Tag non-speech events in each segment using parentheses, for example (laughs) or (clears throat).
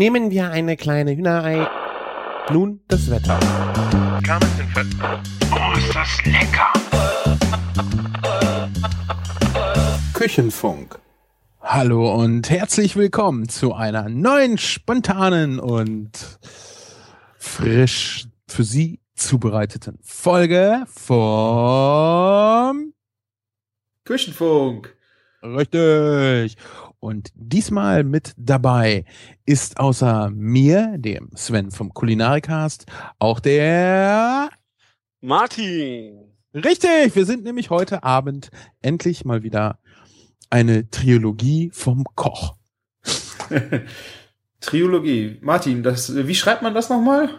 Nehmen wir eine kleine Hühnerei. Nun das Wetter. Oh, ist das lecker! Küchenfunk. Hallo und herzlich willkommen zu einer neuen, spontanen und frisch für Sie zubereiteten Folge vom Küchenfunk. Richtig. Und diesmal mit dabei ist außer mir, dem Sven vom Kulinarikast, auch der Martin. Richtig, wir sind nämlich heute Abend endlich mal wieder eine Trilogie vom Koch. (laughs) Trilogie. Martin, das, wie schreibt man das nochmal?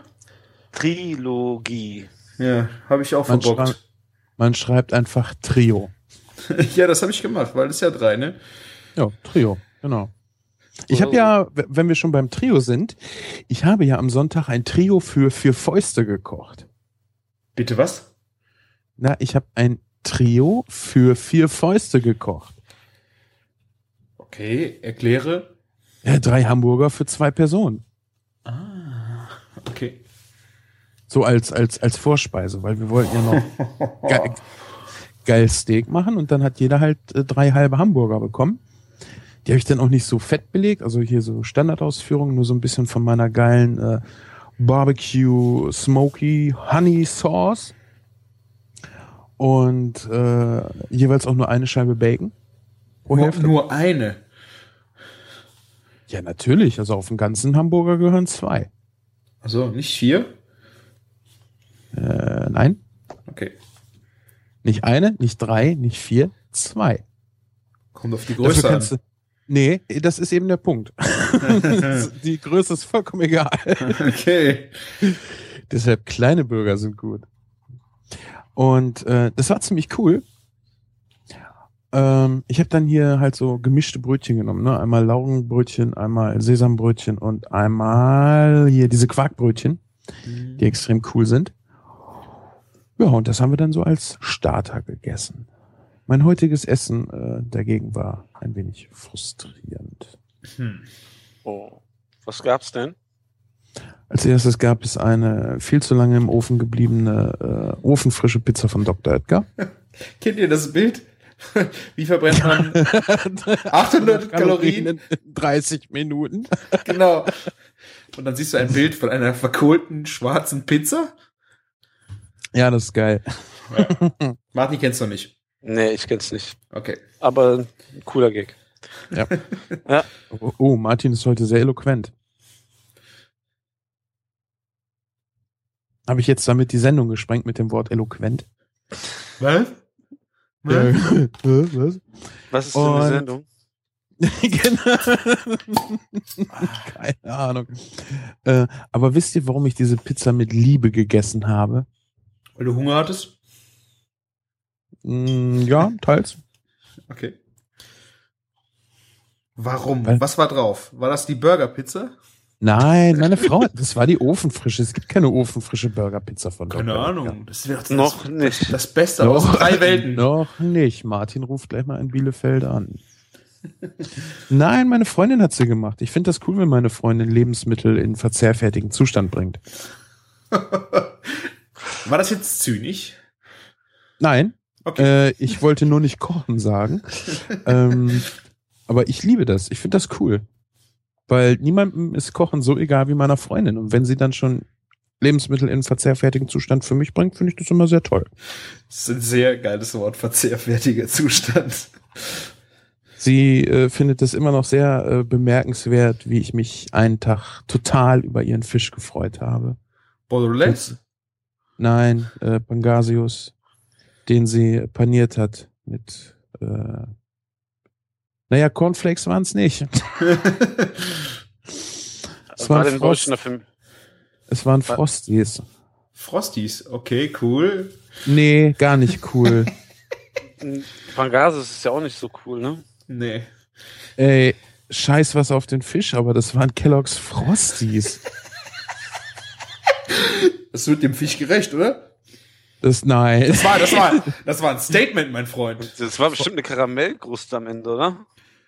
Trilogie. Ja, habe ich auch Man, verbockt. schrei man schreibt einfach Trio. (laughs) ja, das habe ich gemacht, weil das ist ja drei, ne? Ja, Trio, genau. Ich habe ja, wenn wir schon beim Trio sind, ich habe ja am Sonntag ein Trio für vier Fäuste gekocht. Bitte was? Na, ich habe ein Trio für vier Fäuste gekocht. Okay, erkläre. Ja, drei Hamburger für zwei Personen. Ah, okay. So als, als, als Vorspeise, weil wir wollten ja noch (laughs) ge geil Steak machen und dann hat jeder halt äh, drei halbe Hamburger bekommen. Die habe ich dann auch nicht so fett belegt, also hier so Standardausführung, nur so ein bisschen von meiner geilen äh, Barbecue Smoky Honey Sauce und äh, jeweils auch nur eine Scheibe Bacon. Pro Nur, Hälfte. nur eine. Ja, natürlich. Also auf den ganzen Hamburger gehören zwei. Also nicht vier? Äh, nein, Okay. nicht eine, nicht drei, nicht vier, zwei. Kommt auf die Dafür Größe kannst an. du, nee, das ist eben der Punkt. (laughs) Die Größe ist vollkommen egal. okay. Deshalb kleine Burger sind gut. Und äh, das war ziemlich cool. Ähm, ich habe dann hier halt so gemischte Brötchen genommen, ne? Einmal Laugenbrötchen, einmal Sesambrötchen und einmal hier diese Quarkbrötchen, die extrem cool sind. Ja, und das haben wir dann so als Starter gegessen. Mein heutiges Essen äh, dagegen war ein wenig frustrierend. Hm. Oh. Was gab's denn? Als erstes gab es eine viel zu lange im Ofen gebliebene äh, ofenfrische Pizza von Dr. Edgar. (laughs) Kennt ihr das Bild? (laughs) Wie verbrennt man (laughs) 800 Kalorien? in 30 Minuten. Genau. Und dann siehst du ein Bild von einer verkohlten schwarzen Pizza. Ja, das ist geil. Martin kennst du nicht. Nee, ich kenn's nicht. Okay. Aber ein cooler Gag. Oh, (laughs) oh, Martin ist heute sehr eloquent. Habe ich jetzt damit die Sendung gesprengt mit dem Wort eloquent? Was? Äh, (laughs) was? Was ist denn eine Sendung? (laughs) genau. Keine Ahnung. Äh, aber wisst ihr, warum ich diese Pizza mit Liebe gegessen habe? Weil du Hunger hattest? Mm, ja, teils. Okay. Warum? Weil- Was war drauf? War das die Burgerpizza? Nein, meine Frau, das war die ofenfrische. Es gibt keine ofenfrische Burgerpizza von Keine Dr. Ahnung. Das wäre das, Noch das, nicht. das Beste aus drei Welten. Noch nicht. Martin ruft gleich mal in Bielefeld an. Nein, meine Freundin hat sie gemacht. Ich finde das cool, wenn meine Freundin Lebensmittel in verzehrfertigen Zustand bringt. (laughs) War das jetzt zynisch? Nein, Okay. äh, ich wollte nur nicht kochen sagen. (laughs) ähm, aber ich liebe das. Ich finde das cool. Weil niemandem ist Kochen so egal wie meiner Freundin. Und wenn sie dann schon Lebensmittel in verzehrfertigen Zustand für mich bringt, finde ich das immer sehr toll. Das ist ein sehr geiles Wort, verzehrfertiger Zustand. Sie äh, findet es immer noch sehr äh, bemerkenswert, wie ich mich einen Tag total über ihren Fisch gefreut habe. Bolognese? Nein, äh, Pangasius, den sie paniert hat mit, äh, naja, Cornflakes waren es nicht. Es Was war waren, denn Frost, es waren Frosties. Frosties, okay, cool. Nee, gar nicht cool. (laughs) Pangasus ist ja auch nicht so cool, ne? Nee. Ey, scheiß was auf den Fisch, aber das waren Kellogg's Frosties. (laughs) Das wird dem Fisch gerecht, oder? Das, nein. Das war, das war, (laughs) das war ein Statement, mein Freund. Das war bestimmt eine Karamellkruste am Ende, oder?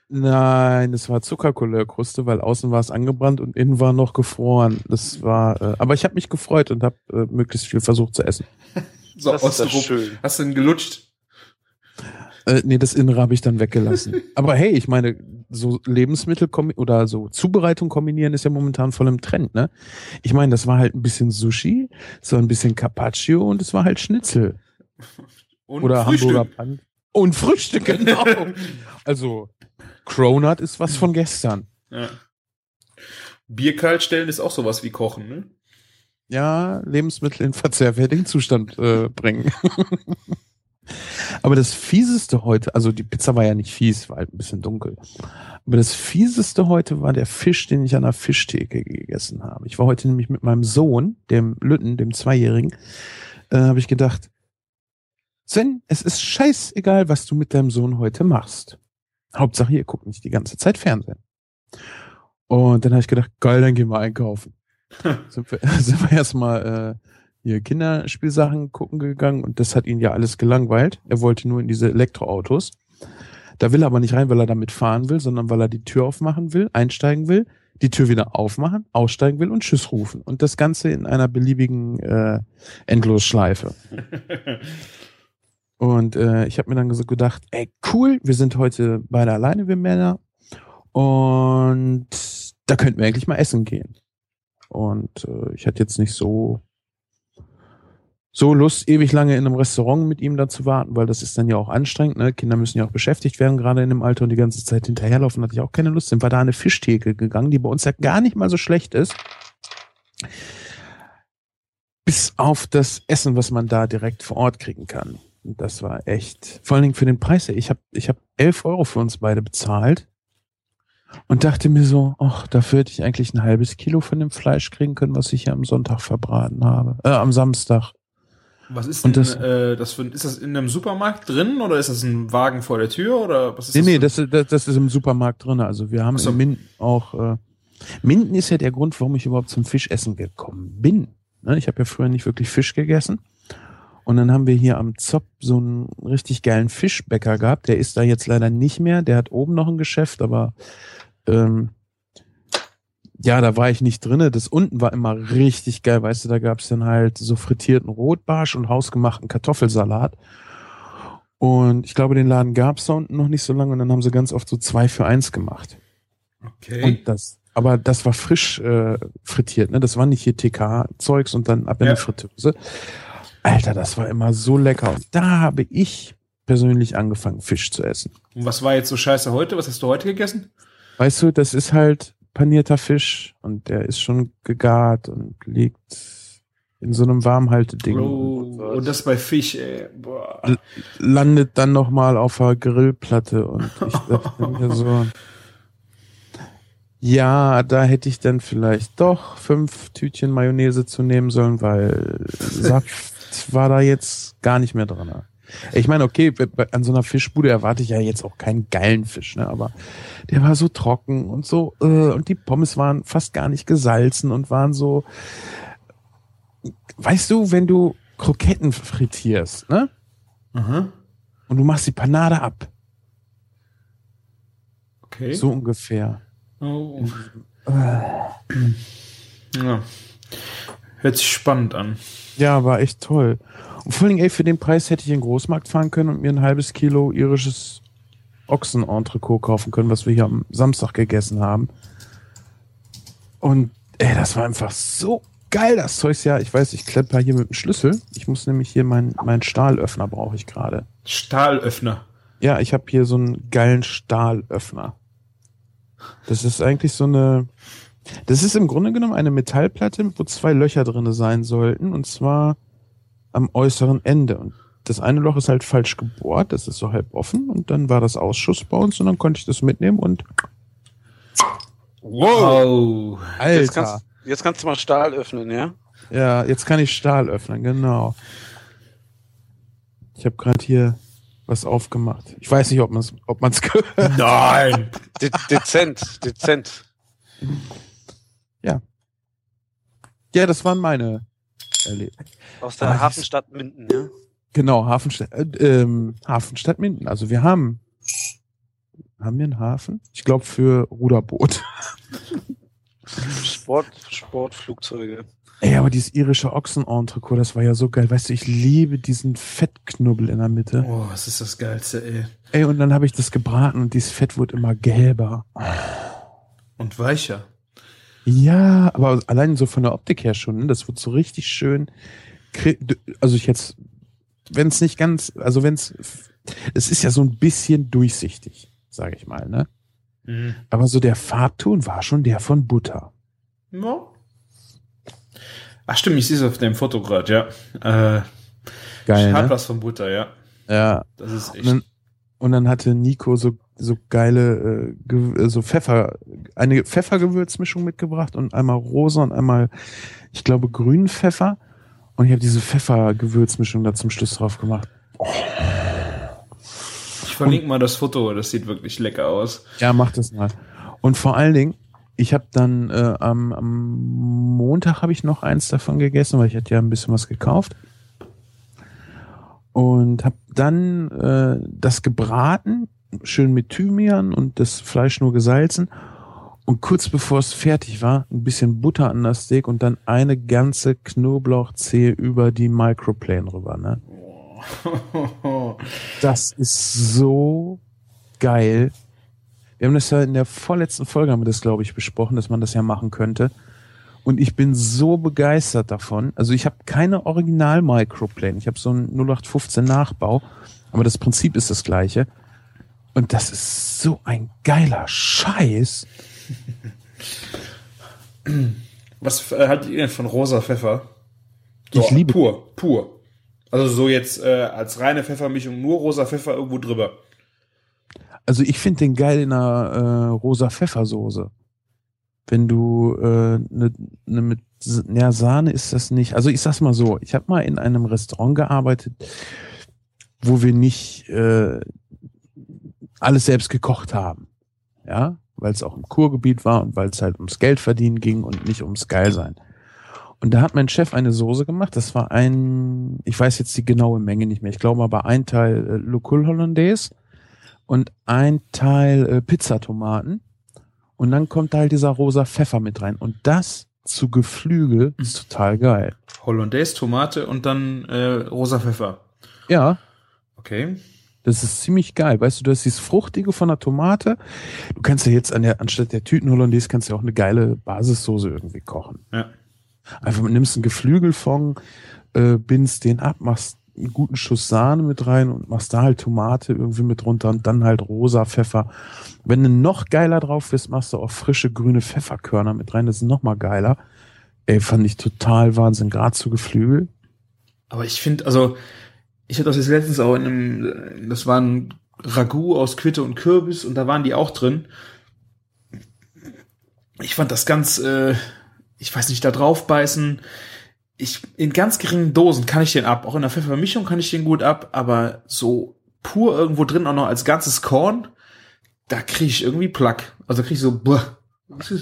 Nein, es war Zuckercouleur-Kruste, weil außen war es angebrannt und innen war noch gefroren. Das war, äh, aber ich habe mich gefreut und habe äh, möglichst viel versucht zu essen. So, Das ist doch Ostrup. schön. Hast du denn gelutscht? Äh, nee, das Innere habe ich dann weggelassen. (laughs) aber hey, ich meine, so Lebensmittel oder so Zubereitung kombinieren ist ja momentan voll im Trend, ne? Ich meine, das war halt ein bisschen Sushi, so ein bisschen Carpaccio und es war halt Schnitzel. Und oder Frühstück. Hamburger Pan und Frühstück, genau. (laughs) also Cronut ist was von gestern. Ja. Bier kalt stellen ist auch sowas wie Kochen, ne? Ja, Lebensmittel in verzehrfertigen Zustand äh, bringen. (laughs) Aber das fieseste heute, also die Pizza war ja nicht fies, war halt ein bisschen dunkel. Aber das fieseste heute war der Fisch, den ich an der Fischtheke gegessen habe. Ich war heute nämlich mit meinem Sohn, dem Lütten, dem Zweijährigen, äh, habe ich gedacht, Sven, es ist scheißegal, was du mit deinem Sohn heute machst. Hauptsache, ihr guckt nicht die ganze Zeit Fernsehen. Und dann habe ich gedacht, geil, dann gehen wir einkaufen. (laughs) sind wir, (laughs) sind wir erstmal äh, hier Kinderspielsachen gucken gegangen und das hat ihn ja alles gelangweilt. Er wollte nur in diese Elektroautos. Da will er aber nicht rein, weil er damit fahren will, sondern weil er die Tür aufmachen will, einsteigen will, die Tür wieder aufmachen, aussteigen will und Tschüss rufen. Und das Ganze in einer beliebigen äh, Endlosschleife. (laughs) Und äh, ich habe mir dann so gedacht, ey, cool, wir sind heute beide alleine, wir Männer. Und da könnten wir eigentlich mal essen gehen. Und äh, ich hatte jetzt nicht so so Lust, ewig lange in einem Restaurant mit ihm da zu warten, weil das ist dann ja auch anstrengend. Ne? Kinder müssen ja auch beschäftigt werden, gerade in dem Alter und die ganze Zeit hinterherlaufen, hatte ich auch keine Lust. Sind wir da eine Fischtheke gegangen, die bei uns ja gar nicht mal so schlecht ist. Bis auf das Essen, was man da direkt vor Ort kriegen kann. Das war echt, vor allen Dingen für den Preis. Ich habe ich hab 11 Euro für uns beide bezahlt und dachte mir so, ach, dafür hätte ich eigentlich ein halbes Kilo von dem Fleisch kriegen können, was ich hier am Sonntag verbraten habe. Äh, am Samstag. Was ist denn das- das, äh, das für, ist das in einem Supermarkt drin oder ist das ein Wagen vor der Tür oder was ist Nee, nee, für- das, das, das ist im Supermarkt drin. Also wir haben so. in Minden auch. Äh, Minden ist ja der Grund, warum ich überhaupt zum Fischessen gekommen bin. Ne? Ich habe ja früher nicht wirklich Fisch gegessen. Und dann haben wir hier am Zopp so einen richtig geilen Fischbäcker gehabt. Der ist da jetzt leider nicht mehr. Der hat oben noch ein Geschäft, aber ähm, ja, da war ich nicht drinne. Das unten war immer richtig geil. Weißt du, da gab's dann halt so frittierten Rotbarsch und hausgemachten Kartoffelsalat. Und ich glaube, den Laden gab's da unten noch nicht so lange und dann haben sie ganz oft so zwei für eins gemacht. Okay. Und das, aber das war frisch äh, frittiert, ne? Das war nicht hier TK-Zeugs und dann ab in Ja. die Fritteuse. Alter, das war immer so lecker. Und da habe ich persönlich angefangen, Fisch zu essen. Und was war jetzt so scheiße heute? Was hast du heute gegessen? Weißt du, das ist halt panierter Fisch und der ist schon gegart und liegt in so einem Warmhalteding. Oh, und das bei Fisch, ey. Boah. landet dann noch mal auf der Grillplatte und ich (laughs) dachte mir so, ja, da hätte ich dann vielleicht doch fünf Tütchen Mayonnaise zu nehmen sollen, weil Saft war da jetzt gar nicht mehr drin. Ich meine, okay, an so einer Fischbude erwarte ich ja jetzt auch keinen geilen Fisch, ne? aber der war so trocken und so, äh, und die Pommes waren fast gar nicht gesalzen und waren so, weißt du, wenn du Kroketten frittierst, ne? Aha. und du machst die Panade ab. Okay. So ungefähr. Oh. Ja. Hört sich spannend an. Ja, war echt toll. Und vor allem, ey, für den Preis hätte ich in den Großmarkt fahren können und mir ein halbes Kilo irisches Ochsenentrecot kaufen können, was wir hier am Samstag gegessen haben. Und ey, das war einfach so geil, das Zeug. Ja, ich weiß, ich klepper hier mit dem Schlüssel. Ich muss nämlich hier meinen mein Stahlöffner brauche ich gerade. Stahlöffner. Ja, ich habe hier so einen geilen Stahlöffner. Das ist eigentlich so eine. Das ist im Grunde genommen eine Metallplatte, wo zwei Löcher drinne sein sollten, und zwar am äußeren Ende. Und das eine Loch ist halt falsch gebohrt, das ist so halb offen, und dann war das Ausschuss bei uns und dann konnte ich das mitnehmen und Wow. Alter. Jetzt kannst, jetzt kannst du mal Stahl öffnen, ja? Ja, jetzt kann ich Stahl öffnen, genau. Ich habe gerade hier was aufgemacht. Ich weiß nicht, ob man es ob man's (laughs) gehört. Nein. De dezent, dezent. Ja, das waren meine Erlebnisse. Aus der das- Hafenstadt Minden, ja? Genau, Hafenstadt, äh, ähm, Hafenstadt Minden. Also wir haben Haben wir einen Hafen? Ich glaube für Ruderboot. (laughs) Sport, Sportflugzeuge. Ey, aber dieses irische Ochsenentrecot, das war ja so geil. Weißt du, ich liebe diesen Fettknubbel in der Mitte. Oh, was ist das Geilste, ey. Ey, und dann habe ich das gebraten und dieses Fett wurde immer gelber. Und weicher. Ja, aber allein so von der Optik her schon, ne? das wird so richtig schön. Also ich jetzt, wenn es nicht ganz, also wenn es, es ist ja so ein bisschen durchsichtig, sage ich mal, ne? Mhm. Aber so der Farbton war schon der von Butter. Ja. Ach stimmt, ich sehe es auf dem Foto gerade, ja. Äh, Geil, hat ne? was von Butter, ja. Ja. Das ist Und echt. dann, und dann hatte Nico so so geile äh, äh, so Pfeffer eine Pfeffergewürzmischung mitgebracht und einmal rosa und einmal ich glaube grünen Pfeffer und ich habe diese Pfeffergewürzmischung da zum Schluss drauf gemacht. Ich verlinke mal das Foto, das sieht wirklich lecker aus. Ja, mach das mal. Und vor allen Dingen, ich habe dann äh, am, am Montag habe ich noch eins davon gegessen, weil ich hatte ja ein bisschen was gekauft. Und habe dann äh, das gebraten, schön mit Thymian und das Fleisch nur gesalzen. Und kurz bevor es fertig war, ein bisschen Butter an das Steak und dann eine ganze Knoblauchzehe über die Microplane rüber. Ne? (laughs) Das ist so geil. Wir haben das ja in der vorletzten Folge haben wir das, glaube ich, besprochen, dass man das ja machen könnte. Und ich bin so begeistert davon. Also ich habe keine Original Microplane. Ich habe so einen 0815 Nachbau, aber das Prinzip ist das gleiche. Und das ist so ein geiler Scheiß. Was äh, haltet ihr denn von rosa Pfeffer? Ich liebe- Pur, pur. Also so jetzt äh, als reine Pfeffermischung nur rosa Pfeffer irgendwo drüber. Also ich finde den geil in einer äh, rosa Pfeffersoße. Wenn du äh, ne, ne mit ja, Sahne ist das nicht. Also ich sag's mal so, ich habe mal in einem Restaurant gearbeitet, wo wir nicht äh, alles selbst gekocht haben. Ja, weil es auch im Kurgebiet war und weil es halt ums Geld verdienen ging und nicht ums Geilsein. Und da hat mein Chef eine Soße gemacht. Das war ein, ich weiß jetzt die genaue Menge nicht mehr. Ich glaube aber ein Teil äh, Lucul Hollandaise und ein Teil äh, Pizzatomaten. Und dann kommt da halt dieser rosa Pfeffer mit rein. Und das zu Geflügel ist total geil. Hollandaise, Tomate und dann äh, rosa Pfeffer. Ja, Okay. Das ist ziemlich geil. Weißt du, du hast dieses Fruchtige von der Tomate. Du kannst ja jetzt an der, anstatt der Tüten Hollandaise kannst du ja auch eine geile Basissoße irgendwie kochen. Ja. Einfach nimmst einen Geflügelfond, äh, bindst den ab, machst einen guten Schuss Sahne mit rein und machst da halt Tomate irgendwie mit runter und dann halt rosa Pfeffer. Wenn du noch geiler drauf bist, machst du auch frische grüne Pfefferkörner mit rein. Das ist noch mal geiler. Ey, fand ich total Wahnsinn. Gerade zu Geflügel. Aber ich finde, also, ich hatte das jetzt letztens auch in einem, das war ein Ragout aus Quitte und Kürbis und da waren die auch drin. Ich fand das ganz, äh, ich weiß nicht, da drauf beißen. Ich, in ganz geringen Dosen kann ich den ab. Auch in der Pfeffermischung kann ich den gut ab, aber so pur irgendwo drin auch noch als ganzes Korn, da kriege ich irgendwie Plack. Also kriege ich so, (laughs) was,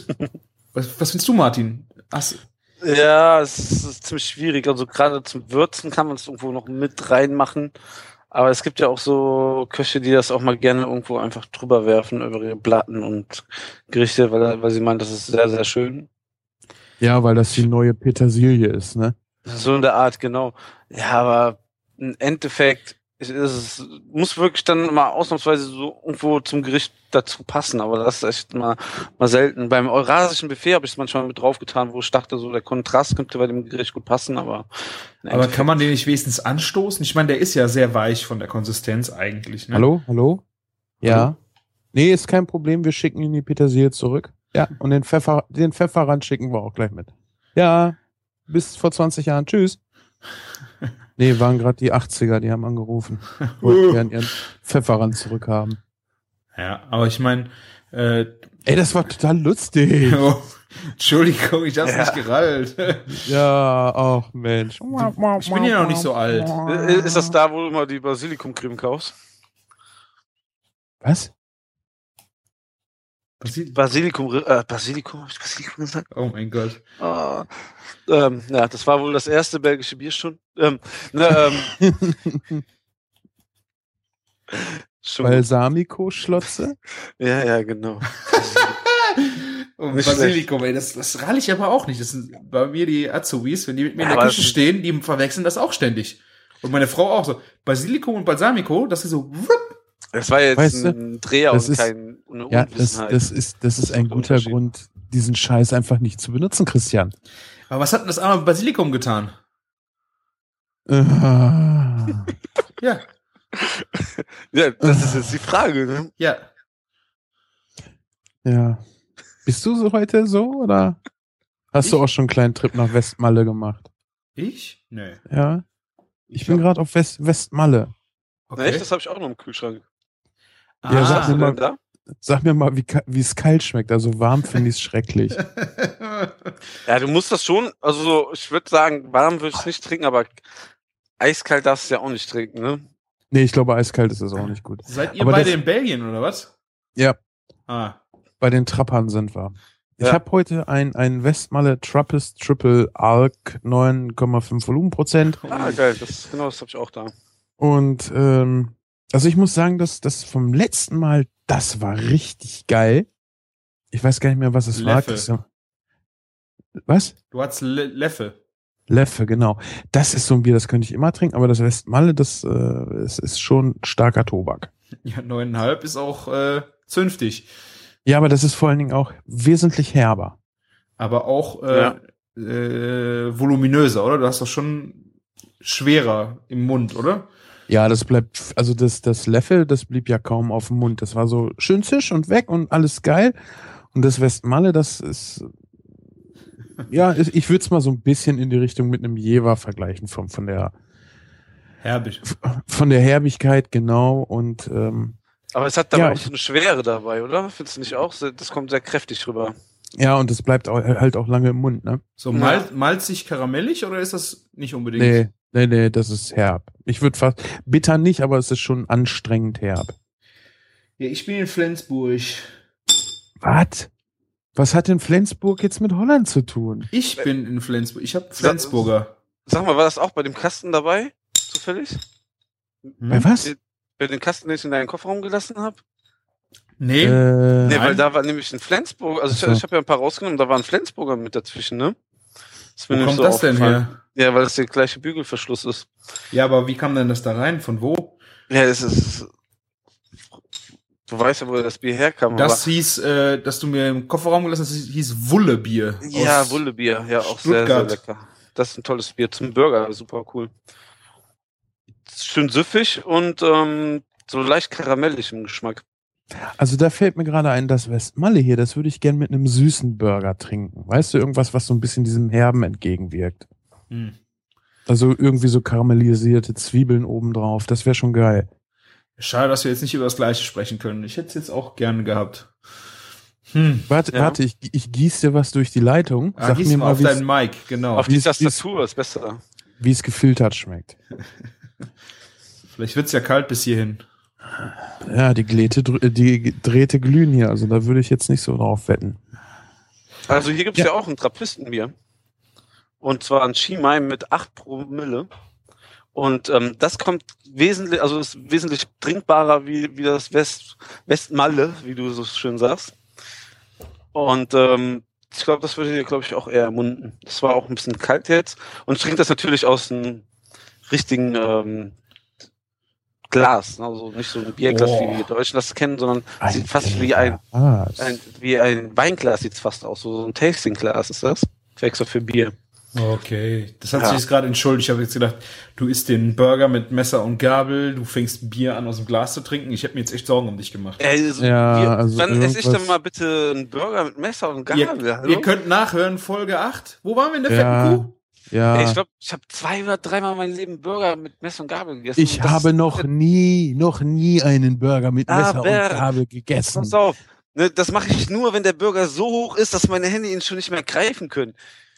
was findest du, Martin? Hast, Ja, es ist, es ist ziemlich schwierig. Also gerade zum Würzen kann man es irgendwo noch mit reinmachen. Aber es gibt ja auch so Köche, die das auch mal gerne irgendwo einfach drüber werfen über ihre Platten und Gerichte, weil, weil sie meinen, das ist sehr, sehr schön. Ja, weil das die neue Petersilie ist, ne? So in der Art, genau. Ja, aber im Endeffekt es, muss wirklich dann mal ausnahmsweise so irgendwo zum Gericht dazu passen, aber das ist echt mal, mal selten. Beim eurasischen Buffet habe ich es manchmal mit draufgetan, wo ich dachte, so der Kontrast könnte bei dem Gericht gut passen, aber. Aber kann man den nicht wenigstens anstoßen? Ich meine, der ist ja sehr weich von der Konsistenz eigentlich. Ne? Hallo? Hallo? Ja. Hallo? Nee, ist kein Problem. Wir schicken Ihnen die Petersilie zurück. Ja, und den Pfeffer, den Pfefferrand schicken wir auch gleich mit. Ja, bis vor 20 Jahren. Tschüss. (laughs) Nee, waren gerade die 80er, die haben angerufen. (laughs) Wollten gerne ihren Pfefferrand zurückhaben. Ja, aber ich meine, äh, Ey, das war total lustig. (laughs) oh, Entschuldigung, ich hab's Ja. nicht gerallt. (laughs) Ja, ach Mensch. Ich bin ja noch nicht so alt. Äh, Ist das da, wo du immer die Basilikumcreme kaufst? Was? Basilikum, äh, Basilikum, hab ich Basilikum gesagt? Oh mein Gott. Ah, ähm, ja, das war wohl das erste belgische Bier schon. Ähm, ne, ähm, (laughs) Schon. Balsamico-Schlotze. (laughs) Ja, ja, genau. Und (laughs) Nicht Basilikum, ey, das, das rall ich aber auch nicht. Das sind bei mir die Azubis, wenn die mit mir in Ja, der aber Küche stehen, die verwechseln das auch ständig. Und meine Frau auch so. Basilikum und Balsamico, das ist so, wupp. Das war jetzt Weißt du, ein Dreher das und ist- kein eine Ja, das, Unwissenheit. das ist, das ist ein guter. Grund, diesen Scheiß einfach nicht zu benutzen, Christian. aber was hat denn das arme Basilikum getan? Ah. Ja, (laughs) ja, das ist jetzt die Frage, ne? ja. Ja. Bist du so heute so oder hast du Ich? auch schon einen kleinen Trip nach Westmalle gemacht? Ich? Nee. Ja. Ich bin gerade auf West Westmalle. Na, echt, das habe ich auch noch im Kühlschrank. Ja, Ah. sag Hast du mir mal- da? Sag mir mal, wie es kalt schmeckt. Also warm finde ich es schrecklich. (laughs) Ja, du musst das schon, also so, ich würde sagen, warm würde ich nicht trinken, aber eiskalt darfst du ja auch nicht trinken, ne? Nee, ich glaube, eiskalt ist es auch nicht gut. Seid ihr Aber beide das- in Belgien oder was? Ja. Ah. Bei den Trappern sind wir. Ich Ja. habe heute ein, ein Westmalle Trappist Triple Alk 9,5 Volumenprozent. Ah, geil, das, genau, das habe ich auch da. Und ähm, also ich muss sagen, dass das vom letzten Mal, das war richtig geil. Ich weiß gar nicht mehr, was es war. Leffe. Christian. Was? Du hast Le Leffe. Leffe, genau. Das ist so ein Bier, das könnte ich immer trinken, aber das Westmalle, das äh, es ist schon starker Tobak. (laughs) Ja, neuneinhalb ist auch äh, zünftig. Ja, aber das ist vor allen Dingen auch wesentlich herber. Aber auch äh, Ja. äh, voluminöser, oder? Du hast doch schon schwerer im Mund, oder? Ja, das bleibt, also das, das Leffe, das blieb ja kaum auf dem Mund. Das war so schön zisch und weg und alles geil. Und das Westmalle, das ist, ja, ich würde es mal so ein bisschen in die Richtung mit einem Jever vergleichen, von, von der, Herbig. von der Herbigkeit, genau. Und ähm, Aber es hat dabei Ja, auch so eine Schwere dabei, oder? Findest du nicht auch? Das kommt sehr kräftig rüber. ja, und das bleibt auch, halt auch lange im Mund, ne? So mal, malzig karamellig oder ist das nicht unbedingt? Nee, nee, nee, das ist herb. Ich würde fast, bitter nicht, aber es ist schon anstrengend herb. Ja, ich bin in Flensburg. Was? Was hat denn Flensburg jetzt mit Holland zu tun? Ich bin in Flensburg. Ich habe Flensburger. Sag mal, war das auch bei dem Kasten dabei? Zufällig? Bei was? Bei dem Kasten, den ich in deinen Kofferraum gelassen habe? Nee. Äh, Nee, Nein. weil da war nämlich ein Flensburg, also Ach so. ich, ich habe ja ein paar rausgenommen, da war ein Flensburger mit dazwischen, ne? Das Wo kommt so das denn her? Ja, weil das der gleiche Bügelverschluss ist. Ja, aber wie kam denn das da rein? Von wo? Ja, es ist. Du weißt ja, wo das Bier herkam. Das hieß, äh, dass du mir im Kofferraum gelassen hast, das hieß Wullebier. ja, Wullebier, ja, auch sehr, sehr Stuttgart. lecker. Das ist ein tolles Bier zum Burger, super cool. Schön süffig und ähm, so leicht karamellig im Geschmack. Also da fällt mir gerade ein, das Westmalle hier, das würde ich gern mit einem süßen Burger trinken. Weißt du, irgendwas, was so ein bisschen diesem Herben entgegenwirkt. Hm. Also irgendwie so karamellisierte Zwiebeln obendrauf, das wäre schon geil. Schade, dass wir jetzt nicht über das Gleiche sprechen können. Ich hätte es jetzt auch gerne gehabt. Hm. Warte, Ja. warte, ich, ich gieß dir was durch die Leitung. Ah, Sag gieß mir mal mal, auf deinen Mic, genau. Auf die Tastatur ist besser. wie es gefiltert schmeckt. (laughs) Vielleicht wird's ja kalt bis hierhin. Ja, die, Gläte, drü- äh, die Drähte glühen hier, also da würde ich jetzt nicht so drauf wetten. Also hier gibt's Ja. ja. auch ein Trappistenbier. Und zwar ein Chimay mit 8 Promille. Und ähm, das kommt wesentlich, also ist wesentlich trinkbarer wie, wie das West, Westmalle, wie du so schön sagst. Und ähm, ich glaube, das würde dir, glaube ich, auch eher ermunden. Das war auch ein bisschen kalt jetzt. Und ich trinke das natürlich aus einem richtigen ähm, Glas. ne? Also nicht so ein Bierglas, Oh. wie wir Deutschen das kennen, sondern sieht fast wie ein ein, wie ein Weinglas sieht's fast aus, so ein Tastingglas ist das. Extra für Bier. Okay, das hat Ja. sich jetzt gerade entschuldigt. Ich habe jetzt gedacht, du isst den Burger mit Messer und Gabel, du fängst Bier an aus dem Glas zu trinken. Ich hätte mir jetzt echt Sorgen um dich gemacht. Ey, so, Ja, wir, also wann esse ich denn mal bitte einen Burger mit Messer und Ihr, Gabel? hallo? ihr könnt nachhören, Folge 8. Wo waren wir in der Ja. fetten Kuh? Ja. Ey, ich glaube, ich habe zwei oder dreimal mein Leben Burger mit Messer und Gabel gegessen. Ich habe noch nie, noch nie einen Burger mit Messer Aber- und Gabel gegessen. Pass auf. Ne, das mache ich nur, wenn der Burger so hoch ist, dass meine Hände ihn schon nicht mehr greifen können.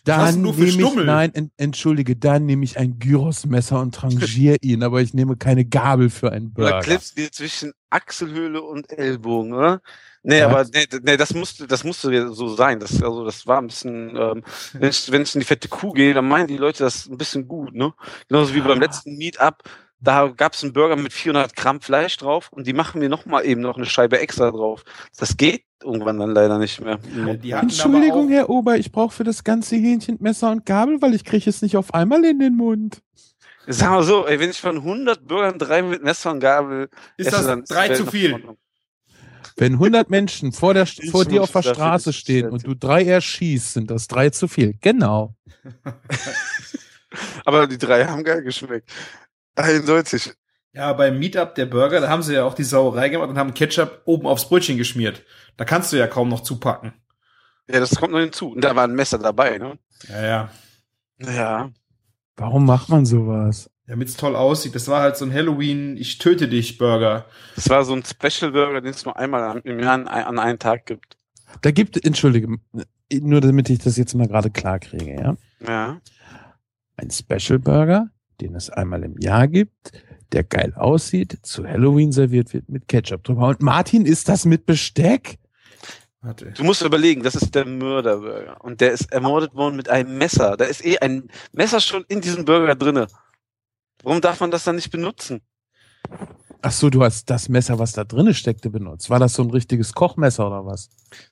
Dann nehme ich, nein, en, entschuldige, dann nehme ich ein Gyrosmesser und trangiere ihn, aber ich nehme keine Gabel für einen Oder Burger. klippst dir zwischen Achselhöhle und Ellbogen, oder? Nee, Ja. aber nee, nee, das musste, das musste so sein. Das, also das war ein bisschen, ähm, wenn ich, wenn ich in die fette Kuh gehe, dann meinen die Leute das ein bisschen gut, ne? Genauso wie beim letzten Meetup, da gab es einen Burger mit 400 Gramm Fleisch drauf und die machen mir noch mal eben noch eine Scheibe extra drauf. Das geht irgendwann dann leider nicht mehr. Entschuldigung, Herr Ober, ich brauche für das ganze Hähnchen Messer und Gabel, weil ich kriege es nicht auf einmal in den Mund. Sag mal so, ey, wenn ich von 100 Bürgern drei mit Messer und Gabel ist esse, das drei zu viel. Wenn 100 Menschen vor, der, Ich vor dir auf der Straße stehen und du drei erschießt, sind das drei zu viel. Genau. (laughs) Aber die drei haben geil geschmeckt. Eindeutig. Ja, beim Meetup der Burger, da haben sie ja auch die Sauerei gemacht und haben Ketchup oben aufs Brötchen geschmiert. Da kannst du ja kaum noch zupacken. Ja, das kommt noch hinzu. Und da war ein Messer dabei, ne? Ja, ja. Ja. Warum macht man sowas? Damit's toll aussieht. Das war halt so ein Halloween, ich töte dich Burger. Das war so ein Special Burger, den es nur einmal im Jahr an, an einen Tag gibt. Da gibt, entschuldige, nur damit ich das jetzt mal gerade klar kriege, ja. Ja. Ein Special Burger, den es einmal im Jahr gibt, der geil aussieht, zu Halloween serviert wird mit Ketchup drüber. Und Martin, ist das mit Besteck? Warte. Du musst überlegen, das ist der Mörderburger. Und der ist ermordet worden mit einem Messer. Da ist eh ein Messer schon in diesem Burger drinne. Warum darf man das dann nicht benutzen? Ach so, du hast das Messer, was da drinne steckte, benutzt. War das so ein richtiges Kochmesser oder was?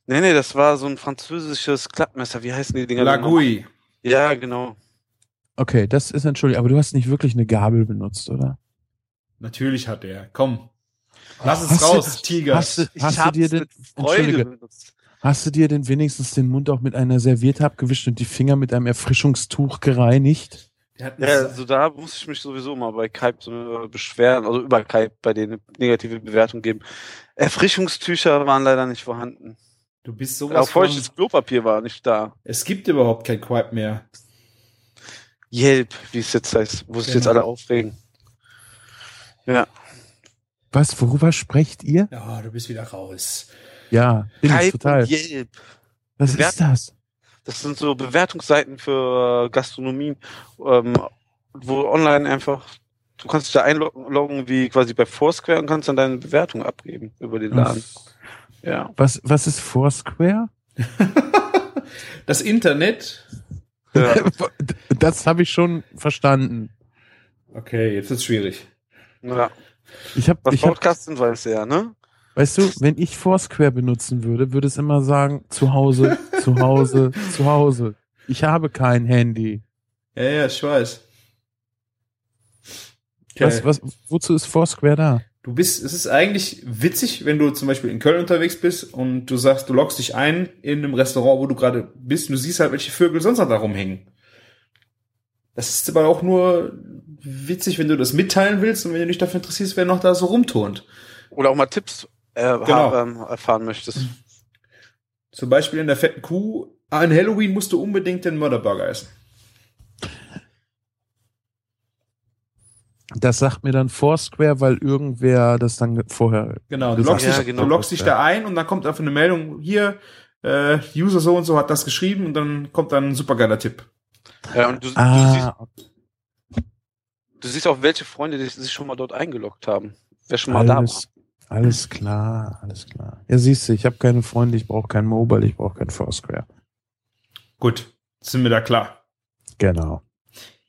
Nee, nee, das war so ein französisches Klappmesser. Wie heißen die Dinger? Lagui. Ja, genau. Okay, das ist entschuldigt, aber du hast nicht wirklich eine Gabel benutzt, oder? Natürlich hat er. Komm. Lass es Hast du- raus, Tiger. Hast du, Ich hast du dir den, mit Freude entschuldige, benutzt. hast du dir denn wenigstens den Mund auch mit einer Serviette abgewischt und die Finger mit einem Erfrischungstuch gereinigt? Ja, also da muss ich mich sowieso mal bei Kype so beschweren, also über Kype bei denen eine negative Bewertung geben. Erfrischungstücher waren leider nicht vorhanden. du bist Auch sowas von, feuchtes Klopapier war nicht da. Es gibt überhaupt kein Quipe mehr. Yelp, wie es jetzt heißt, wo sich Genau. jetzt alle aufregen. Ja. Was, worüber sprecht ihr? Ja, du bist wieder raus. Ja, bin ich Kype total. und Yelp. Was Bewerten- ist das? Das sind so Bewertungsseiten für Gastronomie, ähm, wo online einfach, du kannst dich da einloggen wie quasi bei Foursquare und kannst dann deine Bewertung abgeben über den Laden. Ja. Was, was ist Foursquare? (laughs) Das Internet. ja. (laughs) Das habe ich schon verstanden. Okay, jetzt ist schwierig. ja. Ich habe, Was ich hab, Podcast sind, weiß ja, ne? Weißt du, wenn ich Foursquare benutzen würde, würde es immer sagen, zu Hause, zu Hause, (laughs) zu Hause. Ich habe kein Handy. Ja, ja, ich weiß. Okay. Was, was, wozu ist Foursquare da? Du bist, es ist eigentlich witzig, wenn du zum Beispiel in Köln unterwegs bist und du sagst, du loggst dich ein in einem Restaurant, wo du gerade bist und du siehst halt, welche Vögel sonst noch da rumhängen. Das ist aber auch nur witzig, wenn du das mitteilen willst und wenn du dich dafür interessierst, wer noch da so rumturnt. Oder auch mal Tipps äh, Genau. ähm, erfahren möchtest. (clears throat) Zum Beispiel in der fetten Kuh, an Halloween musst du unbedingt den Mörderburger essen. Das sagt mir dann Foursquare, weil irgendwer das dann vorher. Genau, du loggst, Ja, dich, genau. du loggst dich da ein und dann kommt einfach eine Meldung, hier, äh, User so und so hat das geschrieben und dann kommt dann ein supergeiler Tipp. Ja, und du, du, siehst, Ah, du siehst auch, welche Freunde die sich schon mal dort eingeloggt haben. Wer schon mal da war. Alles, klar, alles klar. Ja, siehst du, ich habe keine Freunde, ich brauche kein Mobile, ich brauche kein Foursquare. Gut, sind wir da klar. Genau.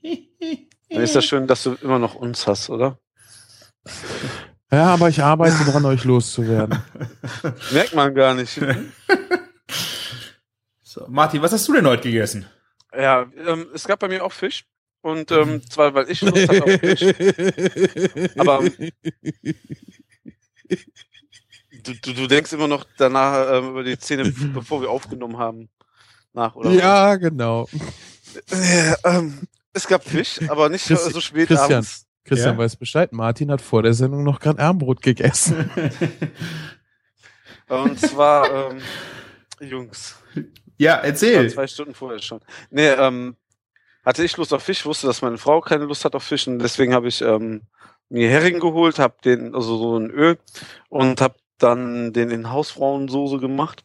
Dann ist das schön, dass du immer noch uns hast, oder? Ja, aber ich arbeite dran, euch loszuwerden. (laughs) Merkt man gar nicht. (laughs) So, Martin, was hast du denn heute gegessen? ja, ähm, es gab bei mir auch Fisch. Und ähm, zwar, weil ich Lust hatte auf Fisch. (laughs) Aber- Du, du, du denkst immer noch danach ähm, über die Szene, (laughs) bevor wir aufgenommen haben. Nach, oder? ja, genau. Äh, ähm, es gab Fisch, aber nicht Christi- so spät Christian. abends. Christian Ja? weiß Bescheid. Martin hat vor der Sendung noch gerade Armbrot gegessen. (laughs) Und zwar, ähm, Jungs, ja, war erzähl. zwei Stunden vorher schon. Nee, ähm, hatte ich Lust auf Fisch, wusste, dass meine Frau keine Lust hat auf Fisch und deswegen habe ich ähm, mir Hering geholt, habe den, also so ein Öl und habe dann den in Hausfrauensoße gemacht.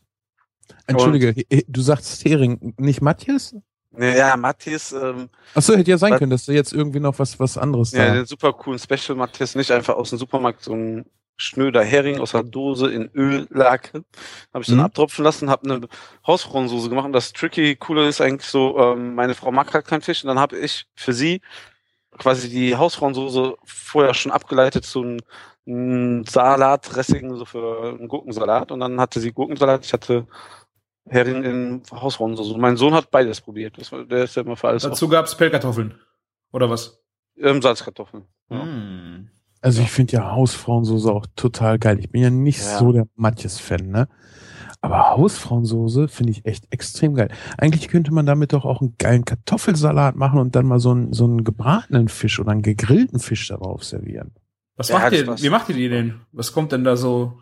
Entschuldige, he- du sagst Hering, nicht Matthias? Naja, Matthias, ähm, Achso, hätte ja sein Was? können, dass du jetzt irgendwie noch was, was anderes ja, da. den super coolen Special Matthias, nicht einfach aus dem Supermarkt so ein schnöder Hering aus der Dose in Öllake. Habe ich dann Mhm. abtropfen lassen, habe eine Hausfrauensoße gemacht. Und das tricky coole ist eigentlich so, ähm, meine Frau mag halt keinen Fisch und dann habe ich für sie quasi die Hausfrauensoße vorher schon abgeleitet zu einem, einem Salatdressing, so für einen Gurkensalat. Und dann hatte sie Gurkensalat, ich hatte Hering in Hausfrauensoße. Mein Sohn hat beides probiert. Das war, der ist ja immer für alles Dazu gab's Pellkartoffeln. Oder was? ähm, Salzkartoffeln. Ja. Mm. Also ich finde ja Hausfrauensoße auch total geil. Ich bin ja nicht Ja. so der Matjes-Fan, ne? Aber Hausfrauensoße finde ich echt extrem geil. Eigentlich könnte man damit doch auch einen geilen Kartoffelsalat machen und dann mal so einen, so einen gebratenen Fisch oder einen gegrillten Fisch darauf servieren. Was Ja, macht ihr? war's. Wie macht ihr die denn? Was kommt denn da so?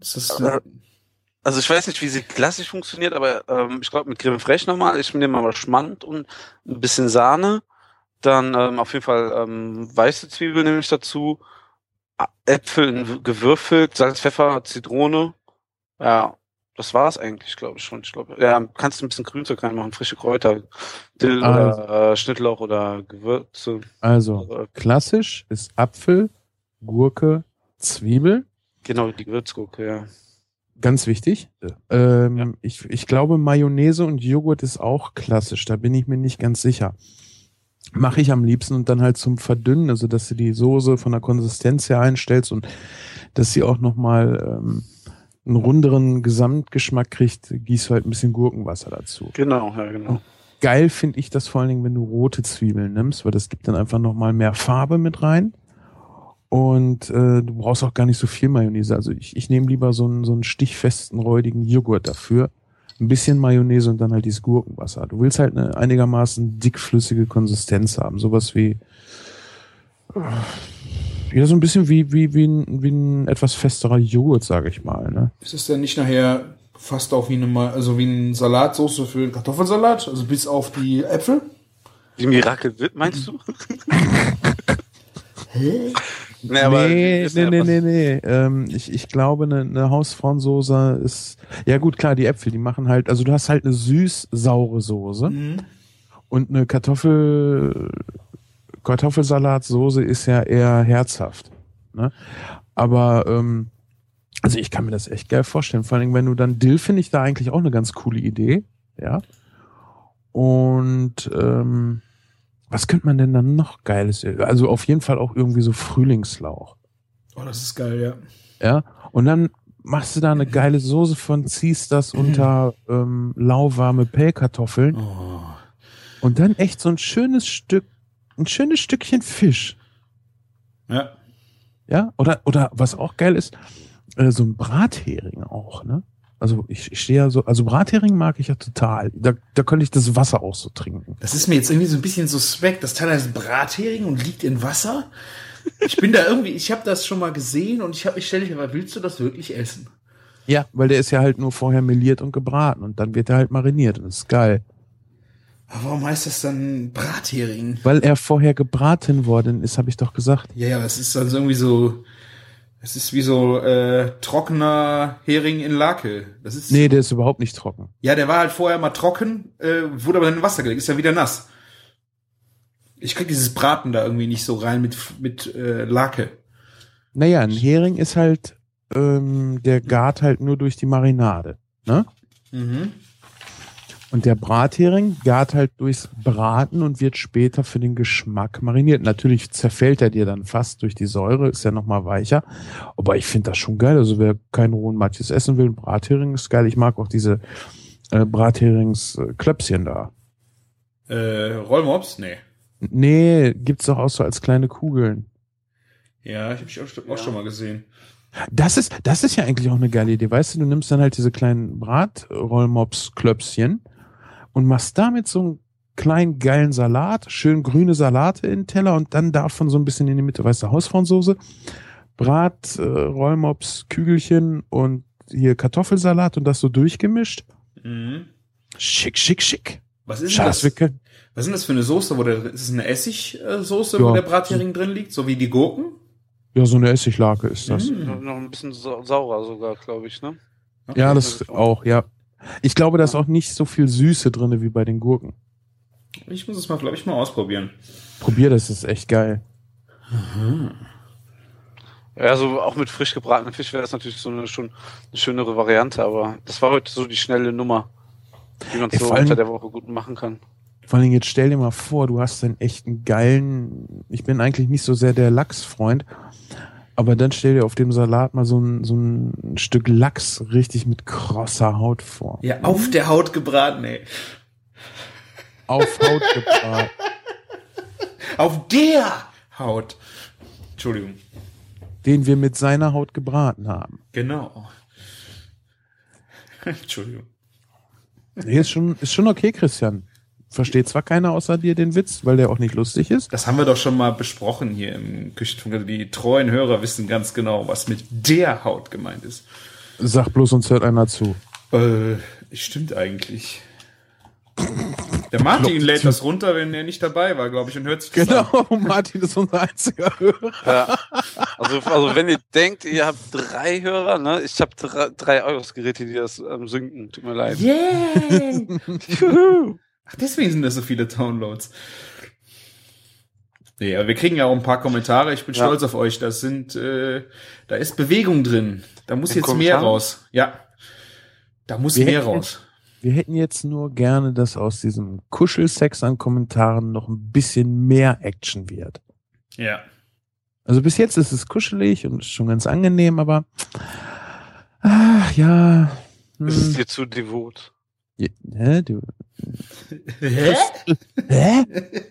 Ist das, Äh, Also ich weiß nicht, wie sie klassisch funktioniert, aber ähm, ich glaube mit Creme Fraiche nochmal. Ich nehme aber Schmand und ein bisschen Sahne. Dann ähm, auf jeden Fall ähm, weiße Zwiebeln nehme ich dazu. Äpfel in- gewürfelt, Salz, Pfeffer, Zitrone. Ja, das war's eigentlich, glaube ich schon. Ich glaube, ja, kannst du ein bisschen Grünzeug reinmachen, frische Kräuter, Dill Also. oder äh, Schnittlauch oder Gewürze. Also klassisch ist Apfel, Gurke, Zwiebel. genau, die Gewürzgurke, ja. Ganz wichtig. Ähm, Ja. ich, ich glaube, Mayonnaise und Joghurt ist auch klassisch. Da bin ich mir nicht ganz sicher. Mache ich am liebsten und dann halt zum Verdünnen, also dass du die Soße von der Konsistenz her einstellst und dass sie auch nochmal ähm, einen runderen Gesamtgeschmack kriegt, gießt du halt ein bisschen Gurkenwasser dazu. Genau, ja, genau. Geil finde ich das vor allen Dingen, wenn du rote Zwiebeln nimmst, weil das gibt dann einfach nochmal mehr Farbe mit rein. Und äh, du brauchst auch gar nicht so viel Mayonnaise. Also ich, ich nehme lieber so einen, so einen stichfesten, räudigen Joghurt dafür. Ein bisschen Mayonnaise und dann halt dieses Gurkenwasser. Du willst halt eine einigermaßen dickflüssige Konsistenz haben. Sowas wie äh, ja, so ein bisschen wie, wie, wie, ein, wie ein etwas festerer Joghurt, sage ich mal. Ne? ist es denn nicht nachher fast auch wie eine, also wie eine Salatsoße für einen Kartoffelsalat? Also bis auf die Äpfel? Die Miracle Whip, meinst du? (laughs) nee, aber nee, nee, nee, nee, nee. Ähm, ich, ich glaube, eine, eine Hausfrauensoße ist. Ja, gut, klar, die Äpfel, die machen halt. Also, du hast halt eine süß-saure Soße Mhm. und eine Kartoffel. Kartoffelsalatsoße ist ja eher herzhaft. Ne? Aber, ähm, also ich kann mir das echt geil vorstellen. Vor allem, wenn du dann Dill, finde ich da eigentlich auch eine ganz coole Idee. Ja. Und ähm, was könnte man denn dann noch Geiles? Also auf jeden Fall auch irgendwie so Frühlingslauch. Oh, das ist geil, ja. Ja. Und dann machst du da eine geile Soße von, ziehst das unter ähm, lauwarme Pellkartoffeln Oh. und dann echt so ein schönes Stück, ein schönes Stückchen Fisch. Ja. Ja. Oder, oder was auch geil ist, äh, so ein Brathering auch, ne? Also ich, ich stehe ja so, also Brathering mag ich ja total. Da, da könnte ich das Wasser auch so trinken. Das ist mir jetzt irgendwie so ein bisschen suspekt. Das Teil heißt Brathering und liegt in Wasser. Ich bin da irgendwie, ich habe das schon mal gesehen und ich habe mich ständig gefragt, willst du das wirklich essen? Ja, weil der ist ja halt nur vorher meliert und gebraten und dann wird er halt mariniert und das ist geil. Aber warum heißt das dann Brathering? Weil er vorher gebraten worden ist, habe ich doch gesagt. Ja, ja, es ist dann so irgendwie so, es ist wie so äh, trockener Hering in Lake. Das ist Nee, der ist überhaupt nicht trocken. Ja, der war halt vorher mal trocken, äh, wurde aber dann in Wasser gelegt, ist ja wieder nass. Ich krieg dieses Braten da irgendwie nicht so rein mit mit äh, Lake. Naja, ein Hering ist halt, ähm, der gart halt nur durch die Marinade. Ne? Mhm. Und der Brathering gart halt durchs Braten und wird später für den Geschmack mariniert. Natürlich zerfällt er dir dann fast durch die Säure, ist ja nochmal weicher. Aber ich finde das schon geil. Also wer keinen rohen Matjes essen will, ein Brathering ist geil. Ich mag auch diese äh, Bratherings-Klöpschen da. Äh, Rollmops? Nee. Nee, gibt's doch auch so als kleine Kugeln. Ja, ich habe ich auch, auch schon mal gesehen. Das ist, das ist ja eigentlich auch eine geile Idee. Weißt du, du nimmst dann halt diese kleinen Bratrollmops-Klöpschen und machst damit so einen kleinen geilen Salat, schön grüne Salate in den Teller und dann davon so ein bisschen in die Mitte, weißt du, Hausfrauensoße, Brat, äh, Rollmops, Kügelchen und hier Kartoffelsalat und das so durchgemischt. Mhm. Schick, schick, schick. Was ist Schade, das? wir können, Was ist denn das für eine Soße? Wo der, ist es eine Essigsoße, wo Ja. der Brathering drin liegt, so wie die Gurken? ja, so eine Essiglake ist das. Mhm. Noch ein bisschen sau- saurer sogar, glaube ich, ne? Ja, das auch, ja. Ich glaube, da ist auch nicht so viel Süße drinne wie bei den Gurken. Ich muss es mal, glaube ich, mal ausprobieren. Probier das, ist echt geil. Ja, also auch mit frisch gebratenem Fisch wäre das natürlich so eine schon eine schönere Variante, aber das war heute so die schnelle Nummer, die man Ja, so unter der Woche gut machen kann. Vor allem jetzt stell dir mal vor, du hast einen echten geilen, ich bin eigentlich nicht so sehr der Lachsfreund, aber dann stell dir auf dem Salat mal so ein, so ein Stück Lachs richtig mit krosser Haut vor. Ja, auf der Haut gebraten, ey. Auf Haut gebraten. (laughs) Auf der Haut. Entschuldigung. Den wir mit seiner Haut gebraten haben. Genau. (laughs) Entschuldigung. Nee, ist schon, ist schon okay, Christian. Versteht zwar keiner außer dir den Witz, weil der auch nicht lustig ist. Das haben wir doch schon mal besprochen hier im Küchenfunk. Also die treuen Hörer wissen ganz genau, was mit der Haut gemeint ist. Sag bloß, uns hört einer zu. Äh, stimmt eigentlich. Der Martin lädt das runter, wenn er nicht dabei war, glaube ich, und hört sich das an. Genau, (laughs) Martin ist unser einziger Hörer. Ja. Also, also wenn ihr denkt, ihr habt drei Hörer, ne? Ich habe drei, drei Euro-Geräte, die das ähm, synken. Tut mir leid. Yay! (laughs) Ach, deswegen sind das so viele Downloads. Nee, aber wir kriegen ja auch ein paar Kommentare. Ich bin Ja. stolz auf euch. Das sind, äh, da ist Bewegung drin. Da muss In jetzt mehr Kommentaren? raus. Ja. Da muss Wir mehr hätten- raus. Wir hätten jetzt nur gerne, dass aus diesem Kuschelsex an Kommentaren noch ein bisschen mehr Action wird. Ja. Also bis jetzt ist es kuschelig und schon ganz angenehm, aber ach ja. Hm, Ist es dir zu devot? Hä, du, Hä? hä?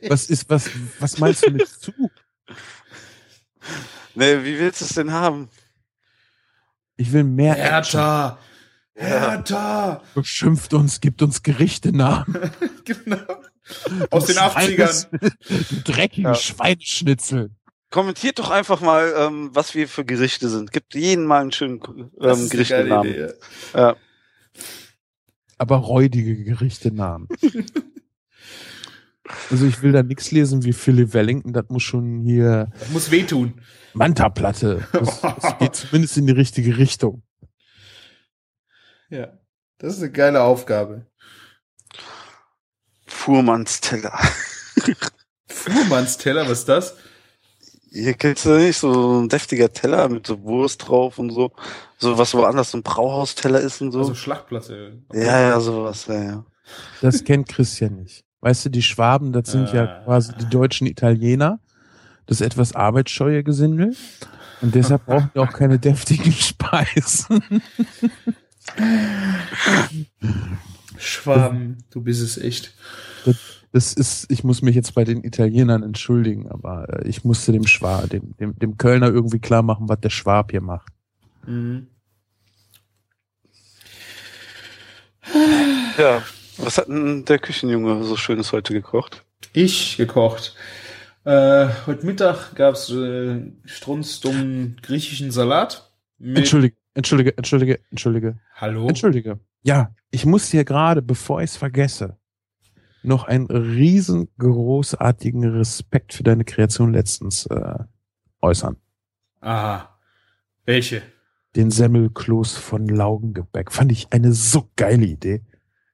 Was ist, was, was meinst du mit zu? Nee, wie willst du es denn haben? Ich will mehr Action. Hertha! Hertha! Beschimpft uns, gibt uns Gerichtenamen. (laughs) genau. Aus den Du 80ern. Schweines- Du dreckigen Ja. Schweineschnitzel. Kommentiert doch einfach mal, ähm, was wir für Gerichte sind. Gibt jeden mal einen schönen Das ähm, ist eine geile Gerichtenamen. Idee. Ja. Aber räudige Gerichtenamen. (laughs) also ich will da nichts lesen wie Philip Wellington, das muss schon hier Das muss wehtun. Manta-Platte. Das, das geht (laughs) zumindest in die richtige Richtung. Ja. Das ist eine geile Aufgabe. Fuhrmannsteller. (laughs) Fuhrmannsteller, was ist das? Hier kennst du nicht so ein deftiger Teller mit so Wurst drauf und so. So was woanders so ein Brauhausteller ist und so. Also Schlachtplatte. ja, ja, sowas, ja, ja. Das kennt Christian nicht. Weißt du, die Schwaben, das sind ja Ah. quasi die deutschen Italiener. Das etwas arbeitsscheue Gesindel. Und deshalb (laughs) brauchen wir auch keine deftigen Speisen. Schwaben, du bist es echt. Das ist, ich muss mich jetzt bei den Italienern entschuldigen, aber äh, ich musste dem Schwab, dem, dem, dem Kölner irgendwie klar machen, was der Schwab hier macht. Mhm. Ja. Was hat denn der Küchenjunge so Schönes heute gekocht? Ich gekocht. Äh, heute Mittag gab's äh, strunzdummen griechischen Salat. Entschuldige, entschuldige, entschuldige, entschuldige, Hallo? entschuldige. Ja, ich muss dir gerade, bevor ich es vergesse, noch einen riesengroßartigen Respekt für deine Kreation letztens äh, äußern. Aha. Welche? Den Semmelkloß von Laugengebäck. Fand ich eine so geile Idee.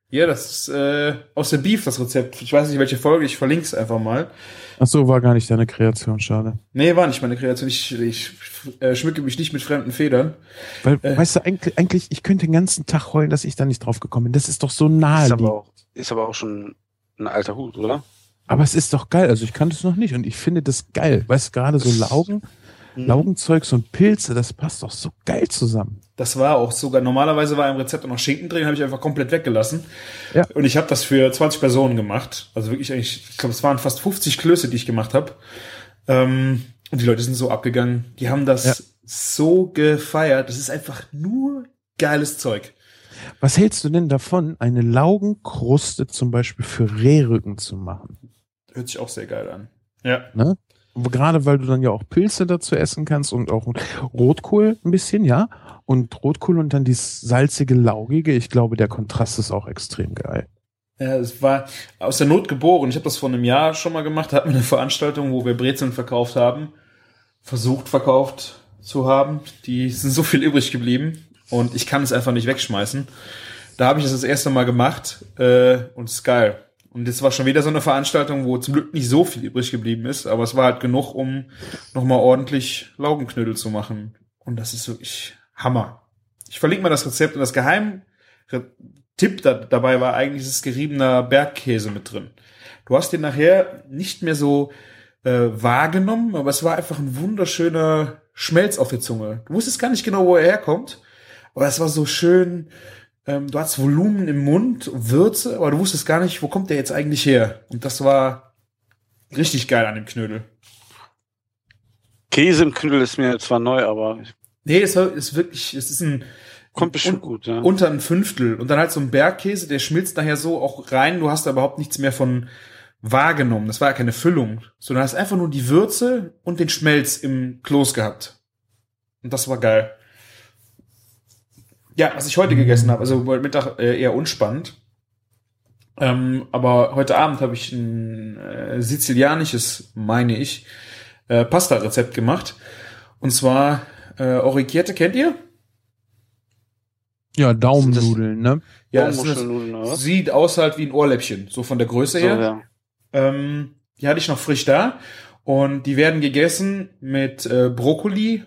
Ja, das ist äh, aus der Beef, das Rezept. Ich weiß nicht, welche Folge, ich verlinke es einfach mal. Ach so, war gar nicht deine Kreation, schade. Nee, war nicht meine Kreation. Ich, ich äh, schmücke mich nicht mit fremden Federn. Weil, Äh. weißt du, eigentlich, eigentlich, ich könnte den ganzen Tag heulen, dass ich da nicht drauf gekommen bin. Das ist doch so Ist naheliegend. aber auch, ist aber auch schon ein alter Hut, oder? Aber es ist doch geil. Also ich kannte es noch nicht und ich finde das geil. Weißt du, gerade so Laugen, Mhm. Laugenzeugs und Pilze, das passt doch so geil zusammen. Das war auch sogar, normalerweise war im Rezept auch noch Schinken drin, habe ich einfach komplett weggelassen. Ja. Und ich habe das für 20 Personen gemacht. Also wirklich eigentlich, ich glaube, es waren fast 50 Klöße, die ich gemacht habe. Ähm, und die Leute sind so abgegangen. Die haben das Ja. so gefeiert. Das ist einfach nur geiles Zeug. Was hältst du denn davon, eine Laugenkruste zum Beispiel für Rehrücken zu machen? Hört sich auch sehr geil an. Ja. Ne? Gerade weil du dann ja auch Pilze dazu essen kannst und auch Rotkohl ein bisschen, ja. Und Rotkohl und dann dieses salzige, laugige. Ich glaube, der Kontrast ist auch extrem geil. Ja, es war aus der Not geboren. Ich habe das vor einem Jahr schon mal gemacht. Da hatten wir eine Veranstaltung, wo wir Brezeln verkauft haben. Versucht verkauft zu haben. Die sind so viel übrig geblieben. Und ich kann es einfach nicht wegschmeißen. Da habe ich das das erste Mal gemacht. Äh, und es ist geil. Und das war schon wieder so eine Veranstaltung, wo zum Glück nicht so viel übrig geblieben ist. Aber es war halt genug, um nochmal ordentlich Laugenknödel zu machen. Und das ist wirklich Hammer. Ich verlinke mal das Rezept und das Geheimtipp Tipp da, dabei war eigentlich das geriebener Bergkäse mit drin. Du hast den nachher nicht mehr so äh, wahrgenommen, aber es war einfach ein wunderschöner Schmelz auf der Zunge. Du wusstest gar nicht genau, wo er herkommt, aber es war so schön. Ähm, du hast Volumen im Mund, Würze, aber du wusstest gar nicht, wo kommt der jetzt eigentlich her. Und das war richtig geil an dem Knödel. Käse im Knödel ist mir zwar neu, aber Nee, es war, ist wirklich, es ist ein kommt bestimmt un- gut, ja. unter ein Fünftel und dann halt so ein Bergkäse, der schmilzt nachher so auch rein. Du hast da überhaupt nichts mehr von wahrgenommen. Das war ja keine Füllung, sondern hast einfach nur die Würze und den Schmelz im Kloß gehabt. Und das war geil. Ja, was ich heute gegessen habe, also heute Mittag äh, eher unspannend. Ähm, aber heute Abend habe ich ein äh, sizilianisches, meine ich, äh, Pasta-Rezept gemacht. Und zwar äh, Orecchiette, kennt ihr? Ja, Daumennudeln, ne? Ja, was? sieht aus halt wie ein Ohrläppchen, so von der Größe So, her. ja. Ähm, die hatte ich noch frisch da. Und die werden gegessen mit äh, Brokkoli,